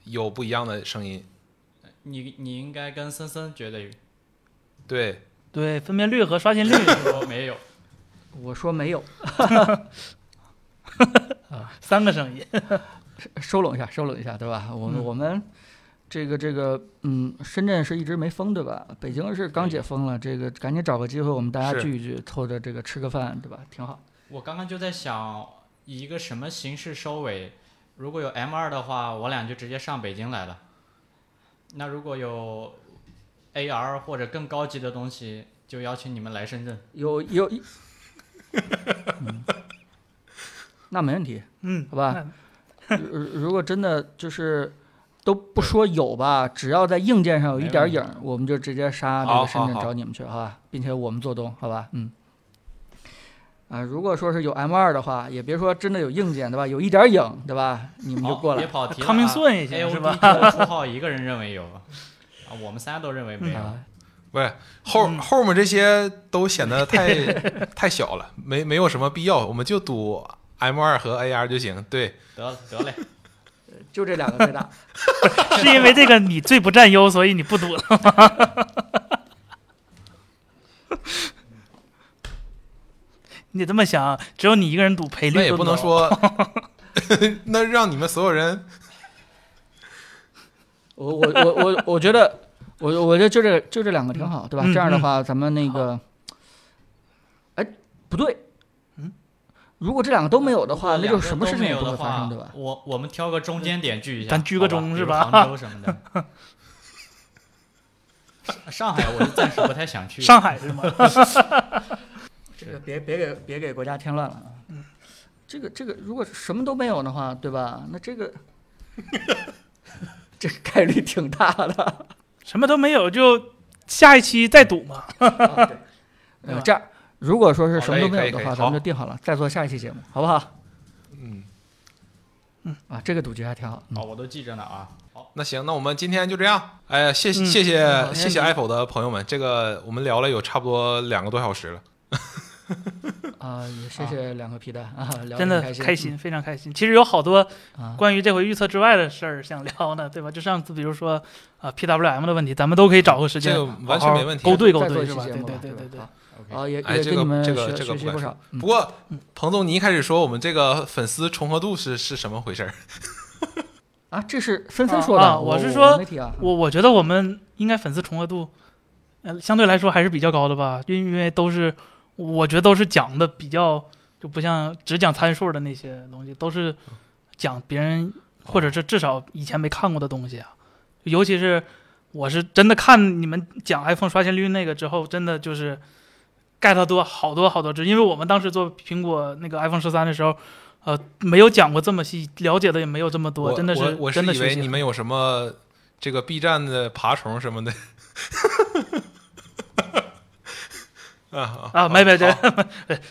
有不一样的声音。你你应该跟森森觉得对，对，分辨率和刷新率说没有，我说没有，三个声音。收拢一下，收拢一下，对吧？我们、嗯我们这个这个嗯，深圳是一直没封，对吧？北京是刚解封了，这个赶紧找个机会，我们大家聚一聚，凑着这个吃个饭，对吧？挺好。我刚刚就在想以一个什么形式收尾。如果有 M 二的话，我俩就直接上北京来了。那如果有 AR 或者更高级的东西，就邀请你们来深圳。有有，嗯那没问题。嗯，好吧如如果真的就是都不说有吧，只要在硬件上有一点影，我们就直接杀这个深圳找你们去，好吧？并且我们做东，好吧？嗯。啊，如果说是有 M 二的话，也别说真的有硬件，对吧？有一点影，对吧？你们就过来别跑题了、啊。康明顺也行是吧？就出号一个人认为有，啊，我们仨都认为没有。啊。不是后嗯后面这些都显得太 太小了，没没有什么必要，我们就赌 M 二和 AR 就行。对，得了得嘞，就这两个最大。是因为这个你最不占优，所以你不赌了吗。你得这么想，只有你一个人赌赔率那也不能说，那让你们所有人我我我我我觉得，我我觉得就这就这两个挺好，对吧？嗯这样的话，咱们那个，哎，不对，嗯，如果这两个都没有的话，那就什么事情都没有的也不会发生，话对吧？我我们挑个中间点聚一下，咱居个中是吧杭州什么的。上海我是暂时不太想去。上海是吗？这个别别给别给国家添乱了啊！嗯这个这个，如果什么都没有的话，对吧？那这个 这个概率挺大的。什么都没有，就下一期再赌嘛。啊对对呃，这样，如果说是什么都没有的话，咱们就定好了，再做下一期节目，好不好？嗯嗯，啊，这个赌局还挺好。嗯好，我都记着呢啊。好，那行，那我们今天就这样。哎呀，谢谢嗯谢谢谢谢 Apple 的朋友们，这个我们聊了有差不多两个多小时了。啊，也 谢谢两个皮蛋啊，聊的很开开心，非常开心。其实有好多。关于这回预测之外的事儿想聊呢，对吧？就上次比如说啊、PWM 的问题，咱们都可以找个时间这个完全没问题勾兑勾兑是吧？对对对对对啊，也哎这个也跟你们这个学习不少。嗯不过，彭总，你一开始说我们这个粉丝重合度是是什么回事儿？啊，这是纷纷啊说的，啊我我是说。我我觉得我们应该粉丝重合度，呃，相对来说还是比较高的吧，因因为都是我觉得都是讲的比较，就不像只讲参数的那些东西，都是讲别人或者是至少以前没看过的东西啊。尤其是我是真的看你们讲 iPhone 刷新率那个之后，真的就是 get 多好多好多只，因为我们当时做苹果那个 iPhone 十三的时候。呃，没有讲过这么细，了解的也没有这么多，真的我我是以真的学习为你们有什么这个 B 站的爬虫什么的。啊啊，没没这好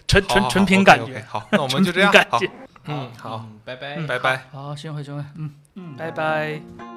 纯纯纯凭感觉，好，那我们就这样。好，纯凭感觉嗯，好，嗯，拜拜。嗯拜拜。好，幸会幸会，嗯。拜拜。